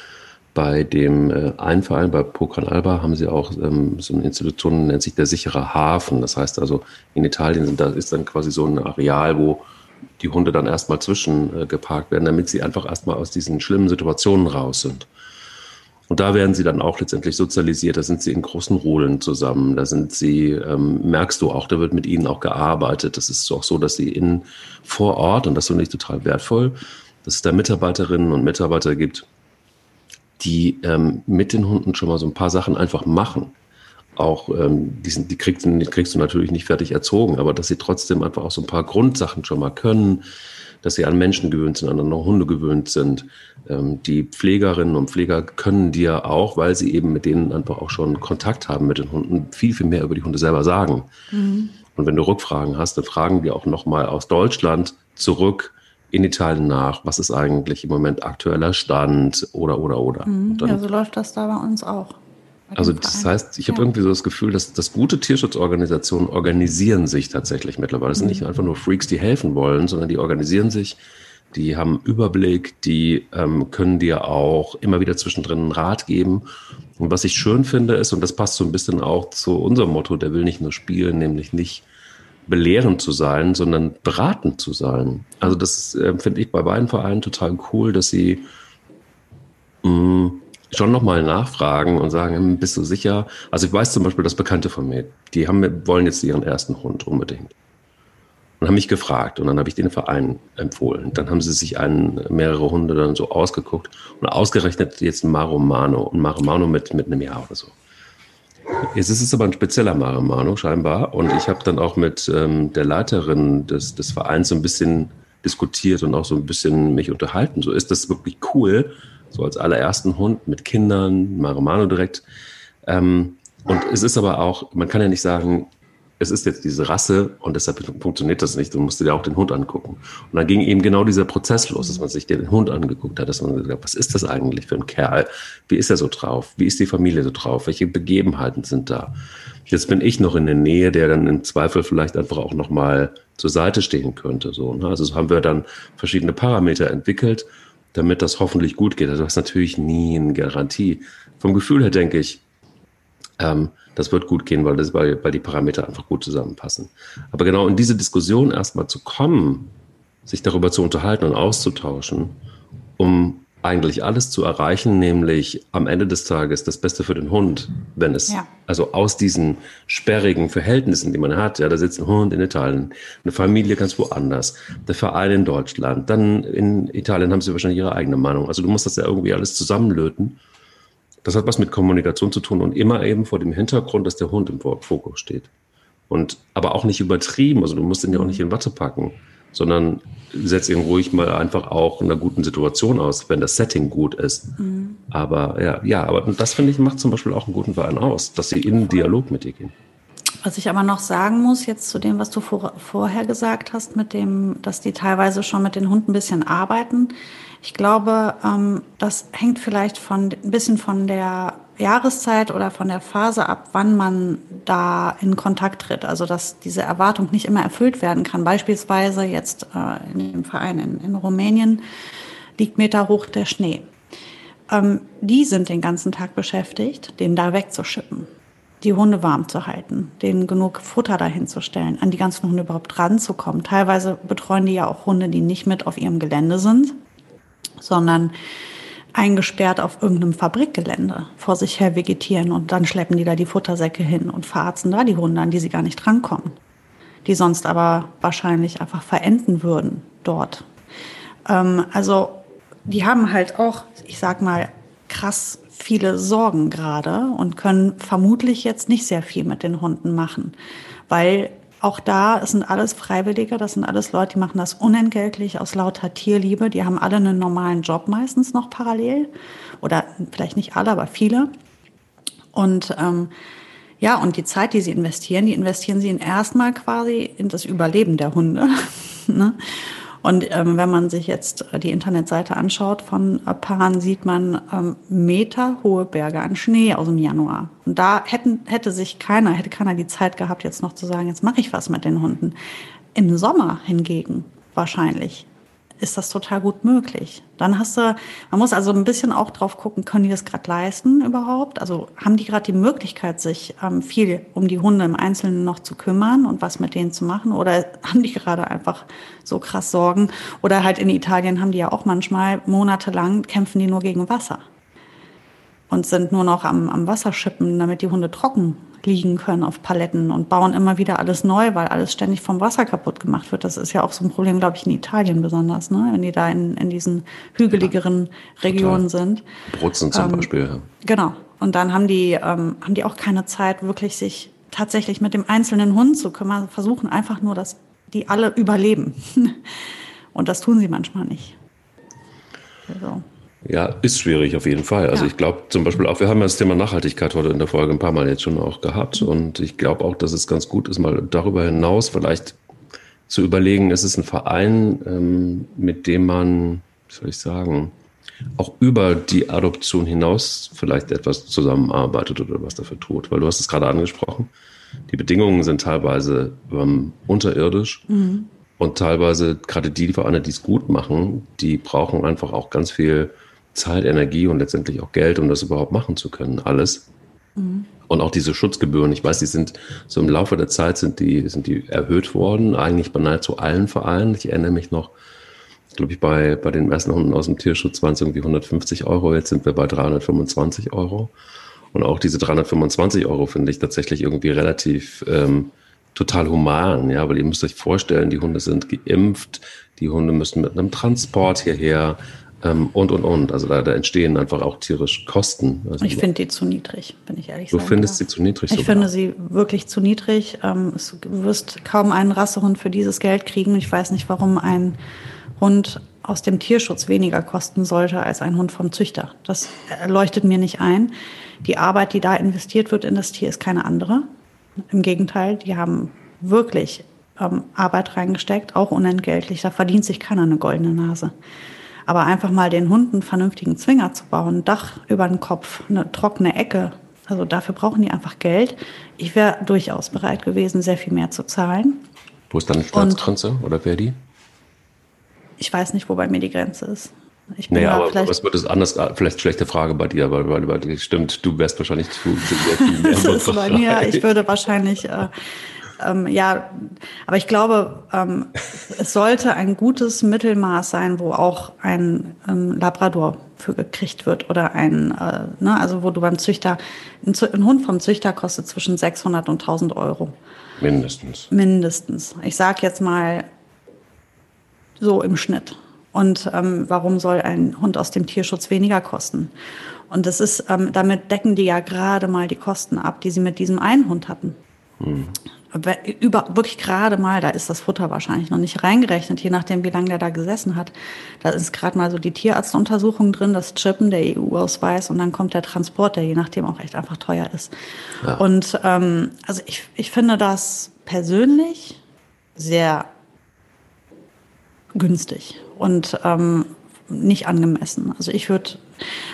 bei dem äh, einen Verein, bei Pocan Alba, haben sie auch ähm, so eine Institution, nennt sich der sichere Hafen. Das heißt also, in Italien sind, da ist dann quasi so ein Areal, wo die Hunde dann erstmal zwischengeparkt äh, werden, damit sie einfach erstmal aus diesen schlimmen Situationen raus sind. Und da werden sie dann auch letztendlich sozialisiert. Da sind sie in großen Rudeln zusammen. Da sind sie, ähm, merkst du auch, da wird mit ihnen auch gearbeitet. Das ist auch so, dass sie in vor Ort, und das finde ich total wertvoll, dass es da Mitarbeiterinnen und Mitarbeiter gibt, die ähm, mit den Hunden schon mal so ein paar Sachen einfach machen auch, ähm, die, sind, die, kriegst, die kriegst du natürlich nicht fertig erzogen, aber dass sie trotzdem einfach auch so ein paar Grundsachen schon mal können, dass sie an Menschen gewöhnt sind, an Hunde gewöhnt sind. Ähm, die Pflegerinnen und Pfleger können dir auch, weil sie eben mit denen einfach auch schon Kontakt haben mit den Hunden, viel, viel mehr über die Hunde selber sagen. Mhm. Und wenn du Rückfragen hast, dann fragen die auch nochmal aus Deutschland zurück in Italien nach, was ist eigentlich im Moment aktueller Stand oder, oder, oder. Mhm. ja, so läuft das da bei uns auch. Also das heißt, ich habe irgendwie so das Gefühl, dass, dass gute Tierschutzorganisationen organisieren sich tatsächlich mittlerweile. Das sind nicht mhm. einfach nur Freaks, die helfen wollen, sondern die organisieren sich, die haben Überblick, die ähm, können dir auch immer wieder zwischendrin einen Rat geben. Und was ich schön finde ist, und das passt so ein bisschen auch zu unserem Motto, der will nicht nur spielen, nämlich nicht belehrend zu sein, sondern beratend zu sein. Also das äh, finde ich bei beiden Vereinen total cool, dass sie mh, mm, schon nochmal nachfragen und sagen, hm, bist du sicher? Also ich weiß zum Beispiel, dass Bekannte von mir, die haben, wollen jetzt ihren ersten Hund unbedingt. Und haben mich gefragt und dann habe ich den Verein empfohlen. Dann haben sie sich einen, mehrere Hunde dann so ausgeguckt und ausgerechnet jetzt ein Maromano. Ein Maromano mit, mit einem Jahr oder so. Jetzt ist es aber ein spezieller Maromano scheinbar und ich habe dann auch mit ähm, der Leiterin des, des Vereins so ein bisschen diskutiert und auch so ein bisschen mich unterhalten. So ist das wirklich cool, so als allerersten Hund mit Kindern, Maromano direkt. Ähm, und es ist aber auch, man kann ja nicht sagen, es ist jetzt diese Rasse und deshalb funktioniert das nicht. Du musst dir auch den Hund angucken. Und dann ging eben genau dieser Prozess los, dass man sich den Hund angeguckt hat, dass man gesagt hat, was ist das eigentlich für ein Kerl? Wie ist er so drauf? Wie ist die Familie so drauf? Welche Begebenheiten sind da? Jetzt bin ich noch in der Nähe, der dann im Zweifel vielleicht einfach auch nochmal zur Seite stehen könnte. So, ne? Also haben wir dann verschiedene Parameter entwickelt damit das hoffentlich gut geht. Also das ist natürlich nie eine Garantie. Vom Gefühl her denke ich, ähm, das wird gut gehen, weil, das, weil, weil die Parameter einfach gut zusammenpassen. Aber genau in diese Diskussion erstmal zu kommen, sich darüber zu unterhalten und auszutauschen, um eigentlich alles zu erreichen, nämlich am Ende des Tages das Beste für den Hund, wenn es ja. also aus diesen sperrigen Verhältnissen, die man hat, ja, da sitzt ein Hund in Italien, eine Familie ganz woanders, der Verein in Deutschland, dann in Italien haben sie wahrscheinlich ihre eigene Meinung. Also du musst das ja irgendwie alles zusammenlöten. Das hat was mit Kommunikation zu tun und immer eben vor dem Hintergrund, dass der Hund im Fokus steht. Und aber auch nicht übertrieben, also du musst ihn ja auch nicht in Watte packen sondern setzt ihn ruhig mal einfach auch in einer guten Situation aus, wenn das Setting gut ist. Mhm. Aber ja, ja, aber das finde ich macht zum Beispiel auch einen guten Verein aus, dass sie in Dialog mit dir gehen. Was ich aber noch sagen muss, jetzt zu dem, was du vor, vorher gesagt hast, mit dem, dass die teilweise schon mit den Hunden ein bisschen arbeiten. Ich glaube, ähm, das hängt vielleicht von ein bisschen von der Jahreszeit oder von der Phase ab, wann man da in Kontakt tritt. Also dass diese Erwartung nicht immer erfüllt werden kann. Beispielsweise jetzt äh, in dem Verein in, in Rumänien liegt Meter hoch der Schnee. Ähm, die sind den ganzen Tag beschäftigt, den da wegzuschippen. die Hunde warm zu halten, denen genug Futter dahin zu stellen, an die ganzen Hunde überhaupt ranzukommen. Teilweise betreuen die ja auch Hunde, die nicht mit auf ihrem Gelände sind, sondern eingesperrt auf irgendeinem Fabrikgelände vor sich her vegetieren und dann schleppen die da die Futtersäcke hin und verarzen da die Hunde, an die sie gar nicht rankommen, die sonst aber wahrscheinlich einfach verenden würden dort. Ähm, also die haben halt auch, ich sag mal, krass viele Sorgen gerade und können vermutlich jetzt nicht sehr viel mit den Hunden machen, weil auch da sind alles Freiwillige, das sind alles Leute, die machen das unentgeltlich aus lauter Tierliebe. Die haben alle einen normalen Job meistens noch parallel oder vielleicht nicht alle, aber viele. Und ähm, ja, und die Zeit, die sie investieren, die investieren sie in erstmal quasi in das Überleben der Hunde. *laughs* ne? Und ähm, wenn man sich jetzt die Internetseite anschaut von Paran, sieht man ähm, meterhohe Berge an Schnee aus dem Januar. Und da hätten, hätte sich keiner, hätte keiner die Zeit gehabt, jetzt noch zu sagen, jetzt mache ich was mit den Hunden. Im Sommer hingegen wahrscheinlich ist das total gut möglich. Dann hast du, man muss also ein bisschen auch drauf gucken, können die das gerade leisten überhaupt? Also haben die gerade die Möglichkeit, sich ähm, viel um die Hunde im Einzelnen noch zu kümmern und was mit denen zu machen? Oder haben die gerade einfach so krass Sorgen? Oder halt in Italien haben die ja auch manchmal monatelang kämpfen die nur gegen Wasser und sind nur noch am, am Wasser schippen, damit die Hunde trocken liegen können auf Paletten und bauen immer wieder alles neu, weil alles ständig vom Wasser kaputt gemacht wird. Das ist ja auch so ein Problem, glaube ich, in Italien besonders, ne? wenn die da in, in diesen hügeligeren Regionen Total. sind. Brutzen zum ähm, Beispiel. Genau. Und dann haben die, ähm, haben die auch keine Zeit, wirklich sich tatsächlich mit dem einzelnen Hund zu kümmern, versuchen einfach nur, dass die alle überleben. *laughs* Und das tun sie manchmal nicht. Also. Ja, ist schwierig auf jeden Fall. Also ja. ich glaube zum Beispiel auch, wir haben ja das Thema Nachhaltigkeit heute in der Folge ein paar Mal jetzt schon auch gehabt. Mhm. Und ich glaube auch, dass es ganz gut ist, mal darüber hinaus vielleicht zu überlegen, ist es ein Verein, ähm, mit dem man, wie soll ich sagen, auch über die Adoption hinaus vielleicht etwas zusammenarbeitet oder was dafür tut. Weil du hast es gerade angesprochen, die Bedingungen sind teilweise ähm, unterirdisch. Mhm. Und teilweise, gerade die Vereine, die es gut machen, die brauchen einfach auch ganz viel Zeit, Energie und letztendlich auch Geld, um das überhaupt machen zu können, alles. Mhm. Und auch diese Schutzgebühren, ich weiß, die sind so im Laufe der Zeit sind die, sind die erhöht worden, eigentlich bei nahezu allen Vereinen. Ich erinnere mich noch, glaube ich, bei, bei den ersten Hunden aus dem Tierschutz waren es irgendwie 150 Euro, jetzt sind wir bei 325 Euro. Und auch diese 325 Euro finde ich tatsächlich irgendwie relativ ähm, total human, ja, weil ihr müsst euch vorstellen, die Hunde sind geimpft, die Hunde müssen mit einem Transport hierher, ähm, und, und, und. Also da, da entstehen einfach auch tierische Kosten. Also ich finde die zu niedrig, bin ich ehrlich Du findest darf. sie zu niedrig? Ich sogar. finde sie wirklich zu niedrig. Ähm, du wirst kaum einen Rassehund für dieses Geld kriegen. Ich weiß nicht, warum ein Hund aus dem Tierschutz weniger kosten sollte als ein Hund vom Züchter. Das leuchtet mir nicht ein. Die Arbeit, die da investiert wird in das Tier, ist keine andere. Im Gegenteil, die haben wirklich ähm, Arbeit reingesteckt, auch unentgeltlich. Da verdient sich keiner eine goldene Nase. Aber einfach mal den Hunden einen vernünftigen Zwinger zu bauen, ein Dach über den Kopf, eine trockene Ecke, also dafür brauchen die einfach Geld. Ich wäre durchaus bereit gewesen, sehr viel mehr zu zahlen. Wo ist dann die Staatsgrenze oder wer die? Ich weiß nicht, wo bei mir die Grenze ist. Ich bin naja, aber was wird es anders? Ah, vielleicht schlechte Frage bei dir, weil, weil, weil stimmt, du wärst wahrscheinlich zu, zu sehr viel *laughs* mehr. das ist bei mir, ich würde wahrscheinlich äh, ähm, ja, aber ich glaube, ähm, es sollte ein gutes Mittelmaß sein, wo auch ein ähm, Labrador für gekriegt wird oder ein, äh, ne, also wo du beim Züchter, ein, ein, Hund vom Züchter kostet zwischen 600 und 1000 Euro. Mindestens. Mindestens. Ich sag jetzt mal so im Schnitt. Und ähm, warum soll ein Hund aus dem Tierschutz weniger kosten? Und das ist, ähm, damit decken die ja gerade mal die Kosten ab, die sie mit diesem einen Hund hatten. Hm über, wirklich gerade mal, da ist das Futter wahrscheinlich noch nicht reingerechnet, je nachdem, wie lange der da gesessen hat. Da ist gerade mal so die Tierarztuntersuchung drin, das Chippen, der EU-Ausweis und dann kommt der Transport, der je nachdem auch echt einfach teuer ist. Ja. Und ähm, also ich, ich finde das persönlich sehr günstig und ähm, nicht angemessen. Also ich würde,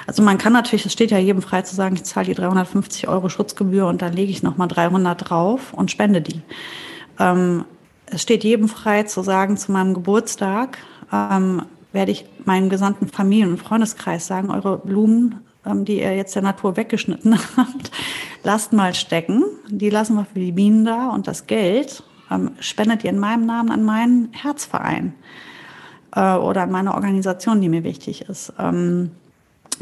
also man kann natürlich, es steht ja jedem frei zu sagen, ich zahle die 350 Euro Schutzgebühr und dann lege ich nochmal 300 drauf und spende die. Ähm, es steht jedem frei zu sagen, zu meinem Geburtstag ähm, werde ich meinem gesamten Familien- und Freundeskreis sagen, eure Blumen ähm, die ihr jetzt der Natur weggeschnitten *laughs* habt, lasst mal stecken. Die lassen wir für die Bienen da und das Geld ähm, spendet ihr in meinem Namen an meinen Herzverein äh, oder an meine Organisation, die mir wichtig ist. Ähm,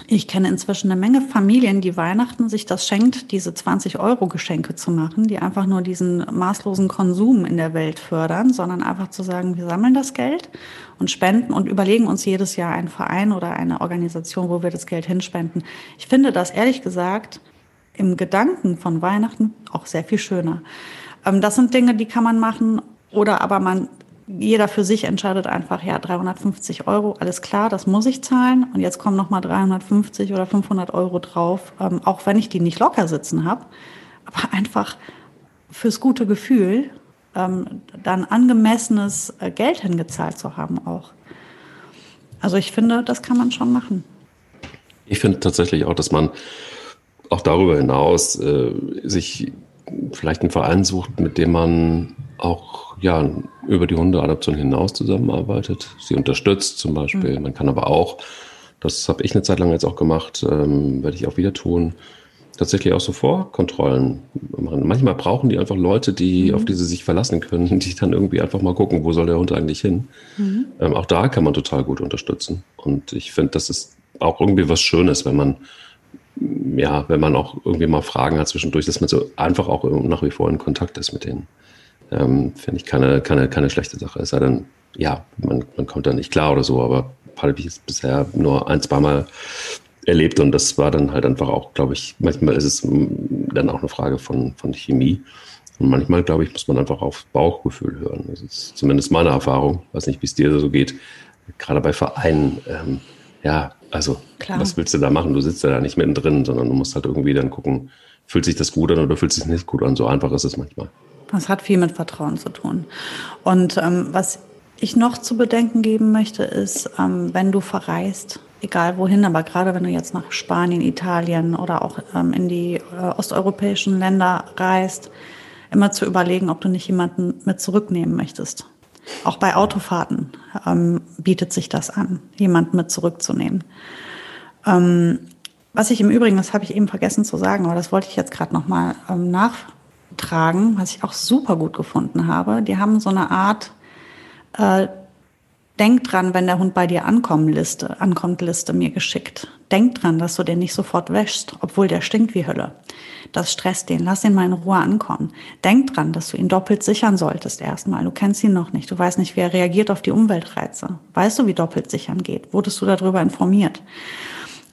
ich kenne inzwischen eine Menge Familien, die Weihnachten sich das schenkt, diese 20-Euro-Geschenke zu machen, die einfach nur diesen maßlosen Konsum in der Welt fördern, sondern einfach zu sagen, wir sammeln das Geld und spenden und überlegen uns jedes Jahr einen Verein oder eine Organisation, wo wir das Geld hinspenden. Ich finde das ehrlich gesagt im Gedanken von Weihnachten auch sehr viel schöner. Ähm, das sind Dinge, die kann man machen oder aber man jeder für sich entscheidet einfach, ja, 350 Euro, alles klar, das muss ich zahlen. Und jetzt kommen nochmal 350 oder 500 Euro drauf, ähm, auch wenn ich die nicht locker sitzen habe. Aber einfach fürs gute Gefühl, ähm, dann angemessenes äh, Geld hingezahlt zu haben auch. Also ich finde, das kann man schon machen. Ich finde tatsächlich auch, dass man auch darüber hinaus äh, sich vielleicht einen Verein sucht, mit dem man auch ja, über die Hundeadoption hinaus zusammenarbeitet, sie unterstützt zum Beispiel. Mhm. Man kann aber auch, das habe ich eine Zeit lang jetzt auch gemacht, ähm, werde ich auch wieder tun, tatsächlich auch so Vorkontrollen machen. Manchmal brauchen die einfach Leute, die, mhm. auf die sie sich verlassen können, *laughs* die dann irgendwie einfach mal gucken, wo soll der Hund eigentlich hin. Mhm. Ähm, auch da kann man total gut unterstützen. Und ich finde, das ist auch irgendwie was Schönes, wenn man ja, wenn man auch irgendwie mal Fragen hat zwischendurch, dass man so einfach auch nach wie vor in Kontakt ist mit denen. Ähm, Finde ich keine, keine, keine schlechte Sache. Es sei denn, ja, man, man kommt da nicht klar oder so, aber habe ich es bisher nur ein, zwei Mal erlebt und das war dann halt einfach auch, glaube ich, manchmal ist es dann auch eine Frage von, von Chemie. Und manchmal, glaube ich, muss man einfach auf Bauchgefühl hören. Das ist zumindest meine Erfahrung. Weiß nicht, wie es dir so geht. Gerade bei Vereinen, ähm, ja, also Klar. was willst du da machen? Du sitzt ja da nicht mittendrin, sondern du musst halt irgendwie dann gucken, fühlt sich das gut an oder fühlt sich nicht gut an. So einfach ist es manchmal. Das hat viel mit Vertrauen zu tun. Und ähm, was ich noch zu bedenken geben möchte, ist, ähm, wenn du verreist, egal wohin, aber gerade wenn du jetzt nach Spanien, Italien oder auch ähm, in die äh, osteuropäischen Länder reist, immer zu überlegen, ob du nicht jemanden mit zurücknehmen möchtest. Auch bei Autofahrten ähm, bietet sich das an, jemanden mit zurückzunehmen. Ähm, was ich im Übrigen, das habe ich eben vergessen zu sagen, aber das wollte ich jetzt gerade nochmal ähm, nach tragen, was ich auch super gut gefunden habe. Die haben so eine Art äh, Denk dran, wenn der Hund bei dir ankommt, Liste, ankommt, Liste mir geschickt. Denk dran, dass du den nicht sofort wäschst, obwohl der stinkt wie Hölle. Das stresst den. Lass ihn mal in Ruhe ankommen. Denk dran, dass du ihn doppelt sichern solltest erstmal. Du kennst ihn noch nicht. Du weißt nicht, wie er reagiert auf die Umweltreize. Weißt du, wie doppelt sichern geht? Wurdest du darüber informiert?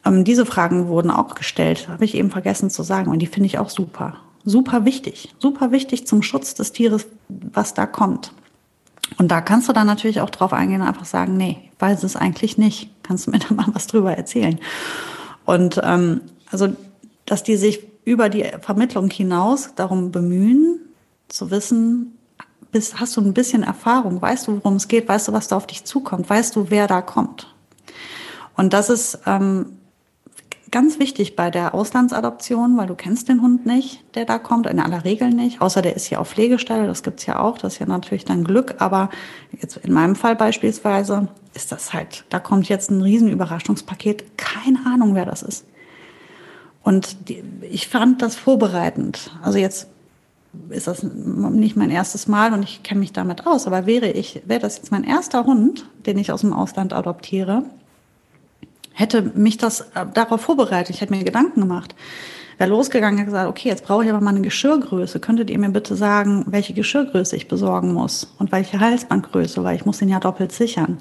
Ähm, diese Fragen wurden auch gestellt. Habe ich eben vergessen zu sagen. Und die finde ich auch super super wichtig, super wichtig zum Schutz des Tieres, was da kommt. Und da kannst du dann natürlich auch drauf eingehen und einfach sagen, nee, ich weiß es eigentlich nicht. Kannst du mir *laughs* da mal was drüber erzählen? Und ähm, also, dass die sich über die Vermittlung hinaus darum bemühen, zu wissen, bist, hast du ein bisschen Erfahrung, weißt du, worum es geht, weißt du, was da auf dich zukommt, weißt du, wer da kommt. Und das ist ähm, ganz wichtig bei der Auslandsadoption, weil du kennst den Hund nicht, der da kommt, in aller Regel nicht, außer der ist hier auf Pflegestelle, das gibt's ja auch, das ist ja natürlich dann Glück, aber jetzt in meinem Fall beispielsweise ist das halt, da kommt jetzt ein Riesenüberraschungspaket, keine Ahnung, wer das ist. Und die, ich fand das vorbereitend. Also jetzt ist das nicht mein erstes Mal und ich kenne mich damit aus, aber wäre ich, wäre das jetzt mein erster Hund, den ich aus dem Ausland adoptiere, hätte mich das äh, darauf vorbereitet. Ich hätte mir Gedanken gemacht. Wäre losgegangen und gesagt, okay, jetzt brauche ich aber mal eine Geschirrgröße. Könntet ihr mir bitte sagen, welche Geschirrgröße ich besorgen muss und welche Halsbandgröße, weil ich muss den ja doppelt sichern.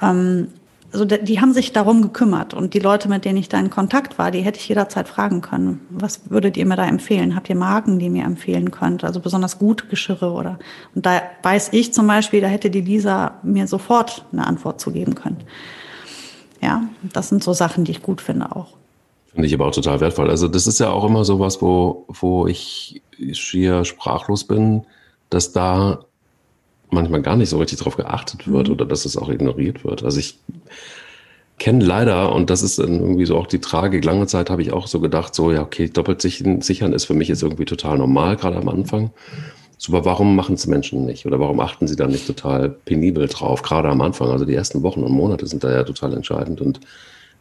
Ähm, also die haben sich darum gekümmert und die Leute, mit denen ich da in Kontakt war, die hätte ich jederzeit fragen können. Was würdet ihr mir da empfehlen? Habt ihr Marken, die ihr mir empfehlen könnt? Also besonders gute Geschirre oder? Und da weiß ich zum Beispiel, da hätte die Lisa mir sofort eine Antwort zu geben können. Ja, das sind so Sachen, die ich gut finde auch. Finde ich aber auch total wertvoll. Also das ist ja auch immer so was, wo, wo ich schier sprachlos bin, dass da manchmal gar nicht so richtig drauf geachtet wird mhm. oder dass es auch ignoriert wird. Also ich kenne leider, und das ist dann irgendwie so auch die Tragik, lange Zeit habe ich auch so gedacht, so, ja, okay, doppelt sichern ist für mich jetzt irgendwie total normal, gerade am Anfang. Super, warum machen es Menschen nicht? Oder warum achten sie da nicht total penibel drauf, gerade am Anfang? Also die ersten Wochen und Monate sind da ja total entscheidend. Und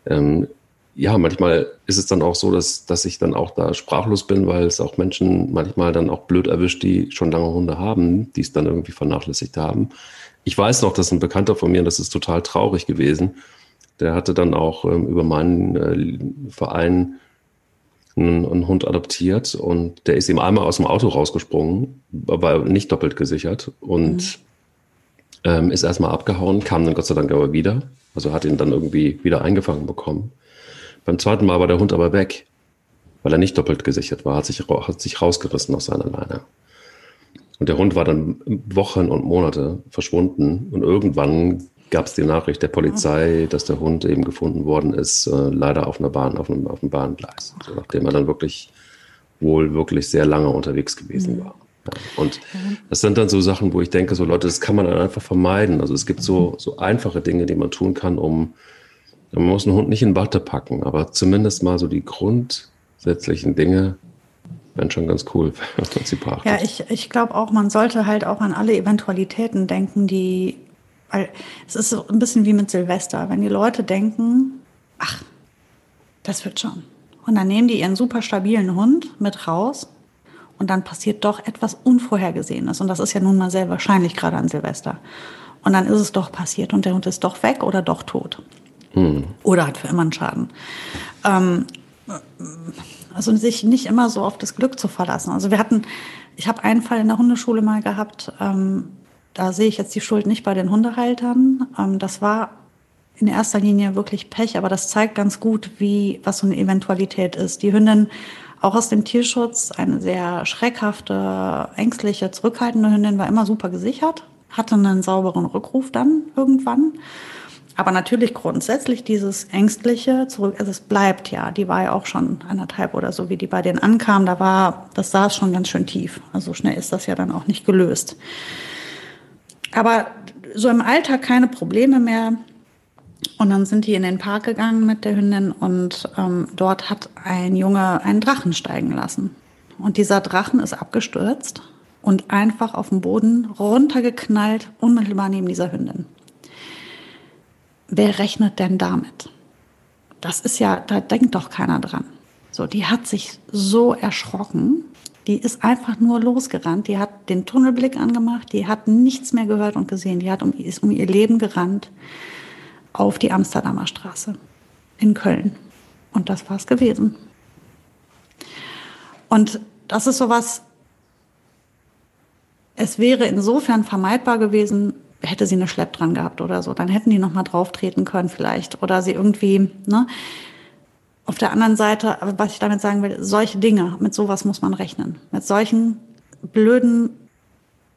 ähm, ja, manchmal ist es dann auch so, dass, dass ich dann auch da sprachlos bin, weil es auch Menschen manchmal dann auch blöd erwischt, die schon lange Hunde haben, die es dann irgendwie vernachlässigt haben. Ich weiß noch, dass ein Bekannter von mir, das ist total traurig gewesen, der hatte dann auch ähm, über meinen äh, Verein einen, einen, Hund adoptiert und der ist ihm einmal aus dem Auto rausgesprungen, aber nicht doppelt gesichert und mhm. ähm, ist erstmal abgehauen, kam dann Gott sei Dank aber wieder. Also hat ihn dann irgendwie wieder eingefangen bekommen. Beim zweiten Mal war der Hund aber weg, weil er nicht doppelt gesichert war, hat sich, hat sich rausgerissen aus seiner Leine. Und der Hund war dann Wochen und Monate verschwunden und irgendwann gab es die Nachricht der Polizei, dass der Hund eben gefunden worden ist, äh, leider auf einer Bahn, auf einem, auf einem Bahngleis. So, nachdem er dann wirklich wohl wirklich sehr lange unterwegs gewesen mhm. war. Ja, und das sind dann so Sachen, wo ich denke, so Leute, das kann man dann einfach vermeiden. Also es gibt so, so einfache Dinge, die man tun kann, um, man muss einen Hund nicht in Watte packen, aber zumindest mal so die grundsätzlichen Dinge wären schon ganz cool, *laughs* wenn man sie beachtet. Ja, ich, ich glaube auch, man sollte halt auch an alle Eventualitäten denken, die weil es ist so ein bisschen wie mit Silvester, wenn die Leute denken, ach, das wird schon. Und dann nehmen die ihren super stabilen Hund mit raus und dann passiert doch etwas Unvorhergesehenes. Und das ist ja nun mal sehr wahrscheinlich gerade an Silvester. Und dann ist es doch passiert und der Hund ist doch weg oder doch tot. Hm. Oder hat für immer einen Schaden. Ähm, also sich nicht immer so auf das Glück zu verlassen. Also wir hatten, ich habe einen Fall in der Hundeschule mal gehabt, ähm, da sehe ich jetzt die Schuld nicht bei den Hundehaltern. Ähm, das war in erster Linie wirklich Pech, aber das zeigt ganz gut, wie, was so eine Eventualität ist. Die Hündin, auch aus dem Tierschutz, eine sehr schreckhafte, ängstliche, zurückhaltende Hündin, war immer super gesichert, hatte einen sauberen Rückruf dann irgendwann. Aber natürlich grundsätzlich dieses ängstliche zurück, also es bleibt ja. Die war ja auch schon anderthalb oder so, wie die bei denen ankam. Da war, das saß schon ganz schön tief. Also schnell ist das ja dann auch nicht gelöst. Aber so im Alltag keine Probleme mehr. Und dann sind die in den Park gegangen mit der Hündin und ähm, dort hat ein Junge einen Drachen steigen lassen. Und dieser Drachen ist abgestürzt und einfach auf den Boden runtergeknallt, unmittelbar neben dieser Hündin. Wer rechnet denn damit? Das ist ja, da denkt doch keiner dran. So, die hat sich so erschrocken die ist einfach nur losgerannt. Die hat den Tunnelblick angemacht. Die hat nichts mehr gehört und gesehen. Die hat um, ist um ihr Leben gerannt auf die Amsterdamer Straße in Köln. Und das war es gewesen. Und das ist sowas, es wäre insofern vermeidbar gewesen, hätte sie eine Schlepp dran gehabt oder so. Dann hätten die noch mal drauf treten können vielleicht. Oder sie irgendwie, ne? Auf der anderen Seite, was ich damit sagen will, solche Dinge, mit sowas muss man rechnen. Mit solchen blöden,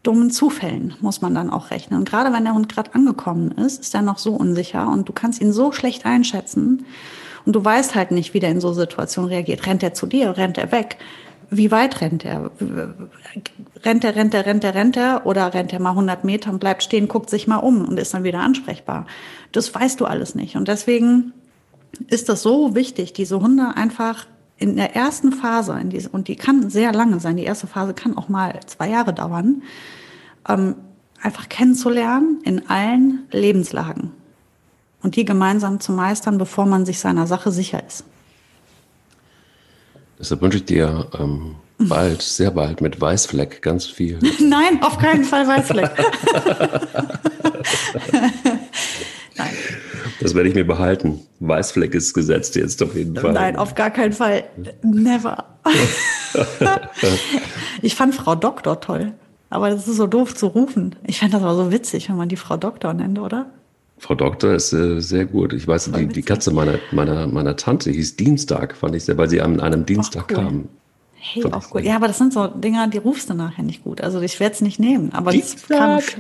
dummen Zufällen muss man dann auch rechnen. Und gerade wenn der Hund gerade angekommen ist, ist er noch so unsicher und du kannst ihn so schlecht einschätzen und du weißt halt nicht, wie der in so Situationen reagiert. Rennt er zu dir, rennt er weg? Wie weit rennt er? Rennt er, rennt er, rennt er, rennt er? Oder rennt er mal 100 Meter und bleibt stehen, guckt sich mal um und ist dann wieder ansprechbar? Das weißt du alles nicht. Und deswegen ist das so wichtig, diese Hunde einfach in der ersten Phase, diese, und die kann sehr lange sein, die erste Phase kann auch mal zwei Jahre dauern, ähm, einfach kennenzulernen in allen Lebenslagen und die gemeinsam zu meistern, bevor man sich seiner Sache sicher ist. Deshalb wünsche ich dir ähm, bald, sehr bald mit Weißfleck ganz viel. *laughs* Nein, auf keinen Fall Weißfleck. *laughs* Das werde ich mir behalten. Weißfleck ist gesetzt jetzt auf jeden Fall. Nein, auf gar keinen Fall. Never. *laughs* ich fand Frau Doktor toll. Aber das ist so doof zu rufen. Ich fände das aber so witzig, wenn man die Frau Doktor nennt, oder? Frau Doktor ist äh, sehr gut. Ich weiß, die, die, Katze meiner, meiner, meiner Tante hieß Dienstag, fand ich sehr, weil sie an einem Dienstag cool. kam. Hey, fand auch gut. Ja, aber das sind so Dinger, die rufst du nachher nicht gut. Also ich werde es nicht nehmen. Aber Dienstag. das *laughs*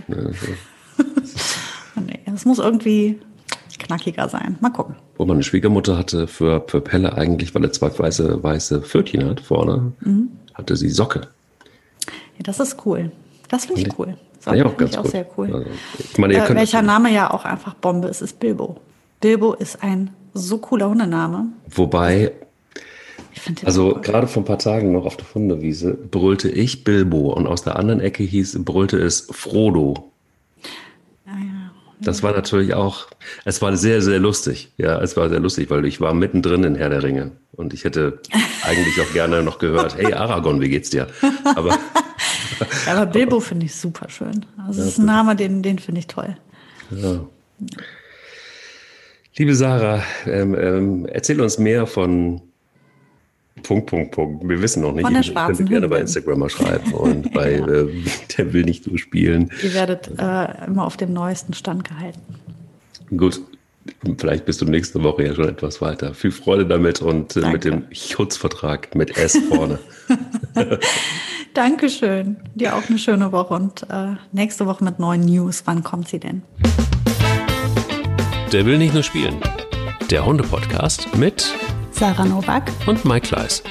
kann. nee, das muss irgendwie knackiger sein. Mal gucken. Wo meine Schwiegermutter hatte für, für Pelle eigentlich, weil er zwei weiße, weiße Pfötchen hat vorne, mhm. hatte sie Socke. Ja, das ist cool. Das finde ich cool. Socke ja, auch ganz ich auch sehr cool. Also, ich meine, äh, welcher Name ja auch einfach Bombe ist, ist Bilbo. Bilbo ist ein so cooler Hundename. Wobei, also gerade vor ein paar Tagen noch auf der Hundewiese brüllte ich Bilbo und aus der anderen Ecke hieß, brüllte es Frodo. Das war natürlich auch, es war sehr, sehr lustig. Ja, es war sehr lustig, weil ich war mittendrin in Herr der Ringe und ich hätte *laughs* eigentlich auch gerne noch gehört, hey Aragorn, wie geht's dir? Aber, *laughs* aber Bilbo finde ich super schön. Also das ist ein Name, den, den finde ich toll. Ja. Liebe Sarah, ähm, ähm, erzähl uns mehr von Punkt, Punkt, Punkt. Wir wissen noch nicht. Von der schwarzen ich gerne bei Instagram mal schreiben *laughs* und bei ja. äh, Der will nicht so spielen. Ihr werdet äh, immer auf dem neuesten Stand gehalten. Gut. Vielleicht bist du nächste Woche ja schon etwas weiter. Viel Freude damit und äh, mit dem Schutzvertrag mit S vorne. *laughs* Dankeschön. Dir auch eine schöne Woche und äh, nächste Woche mit neuen News. Wann kommt sie denn? Der will nicht nur spielen. Der Hunde-Podcast mit Sarah Novak und Mike Kleiss.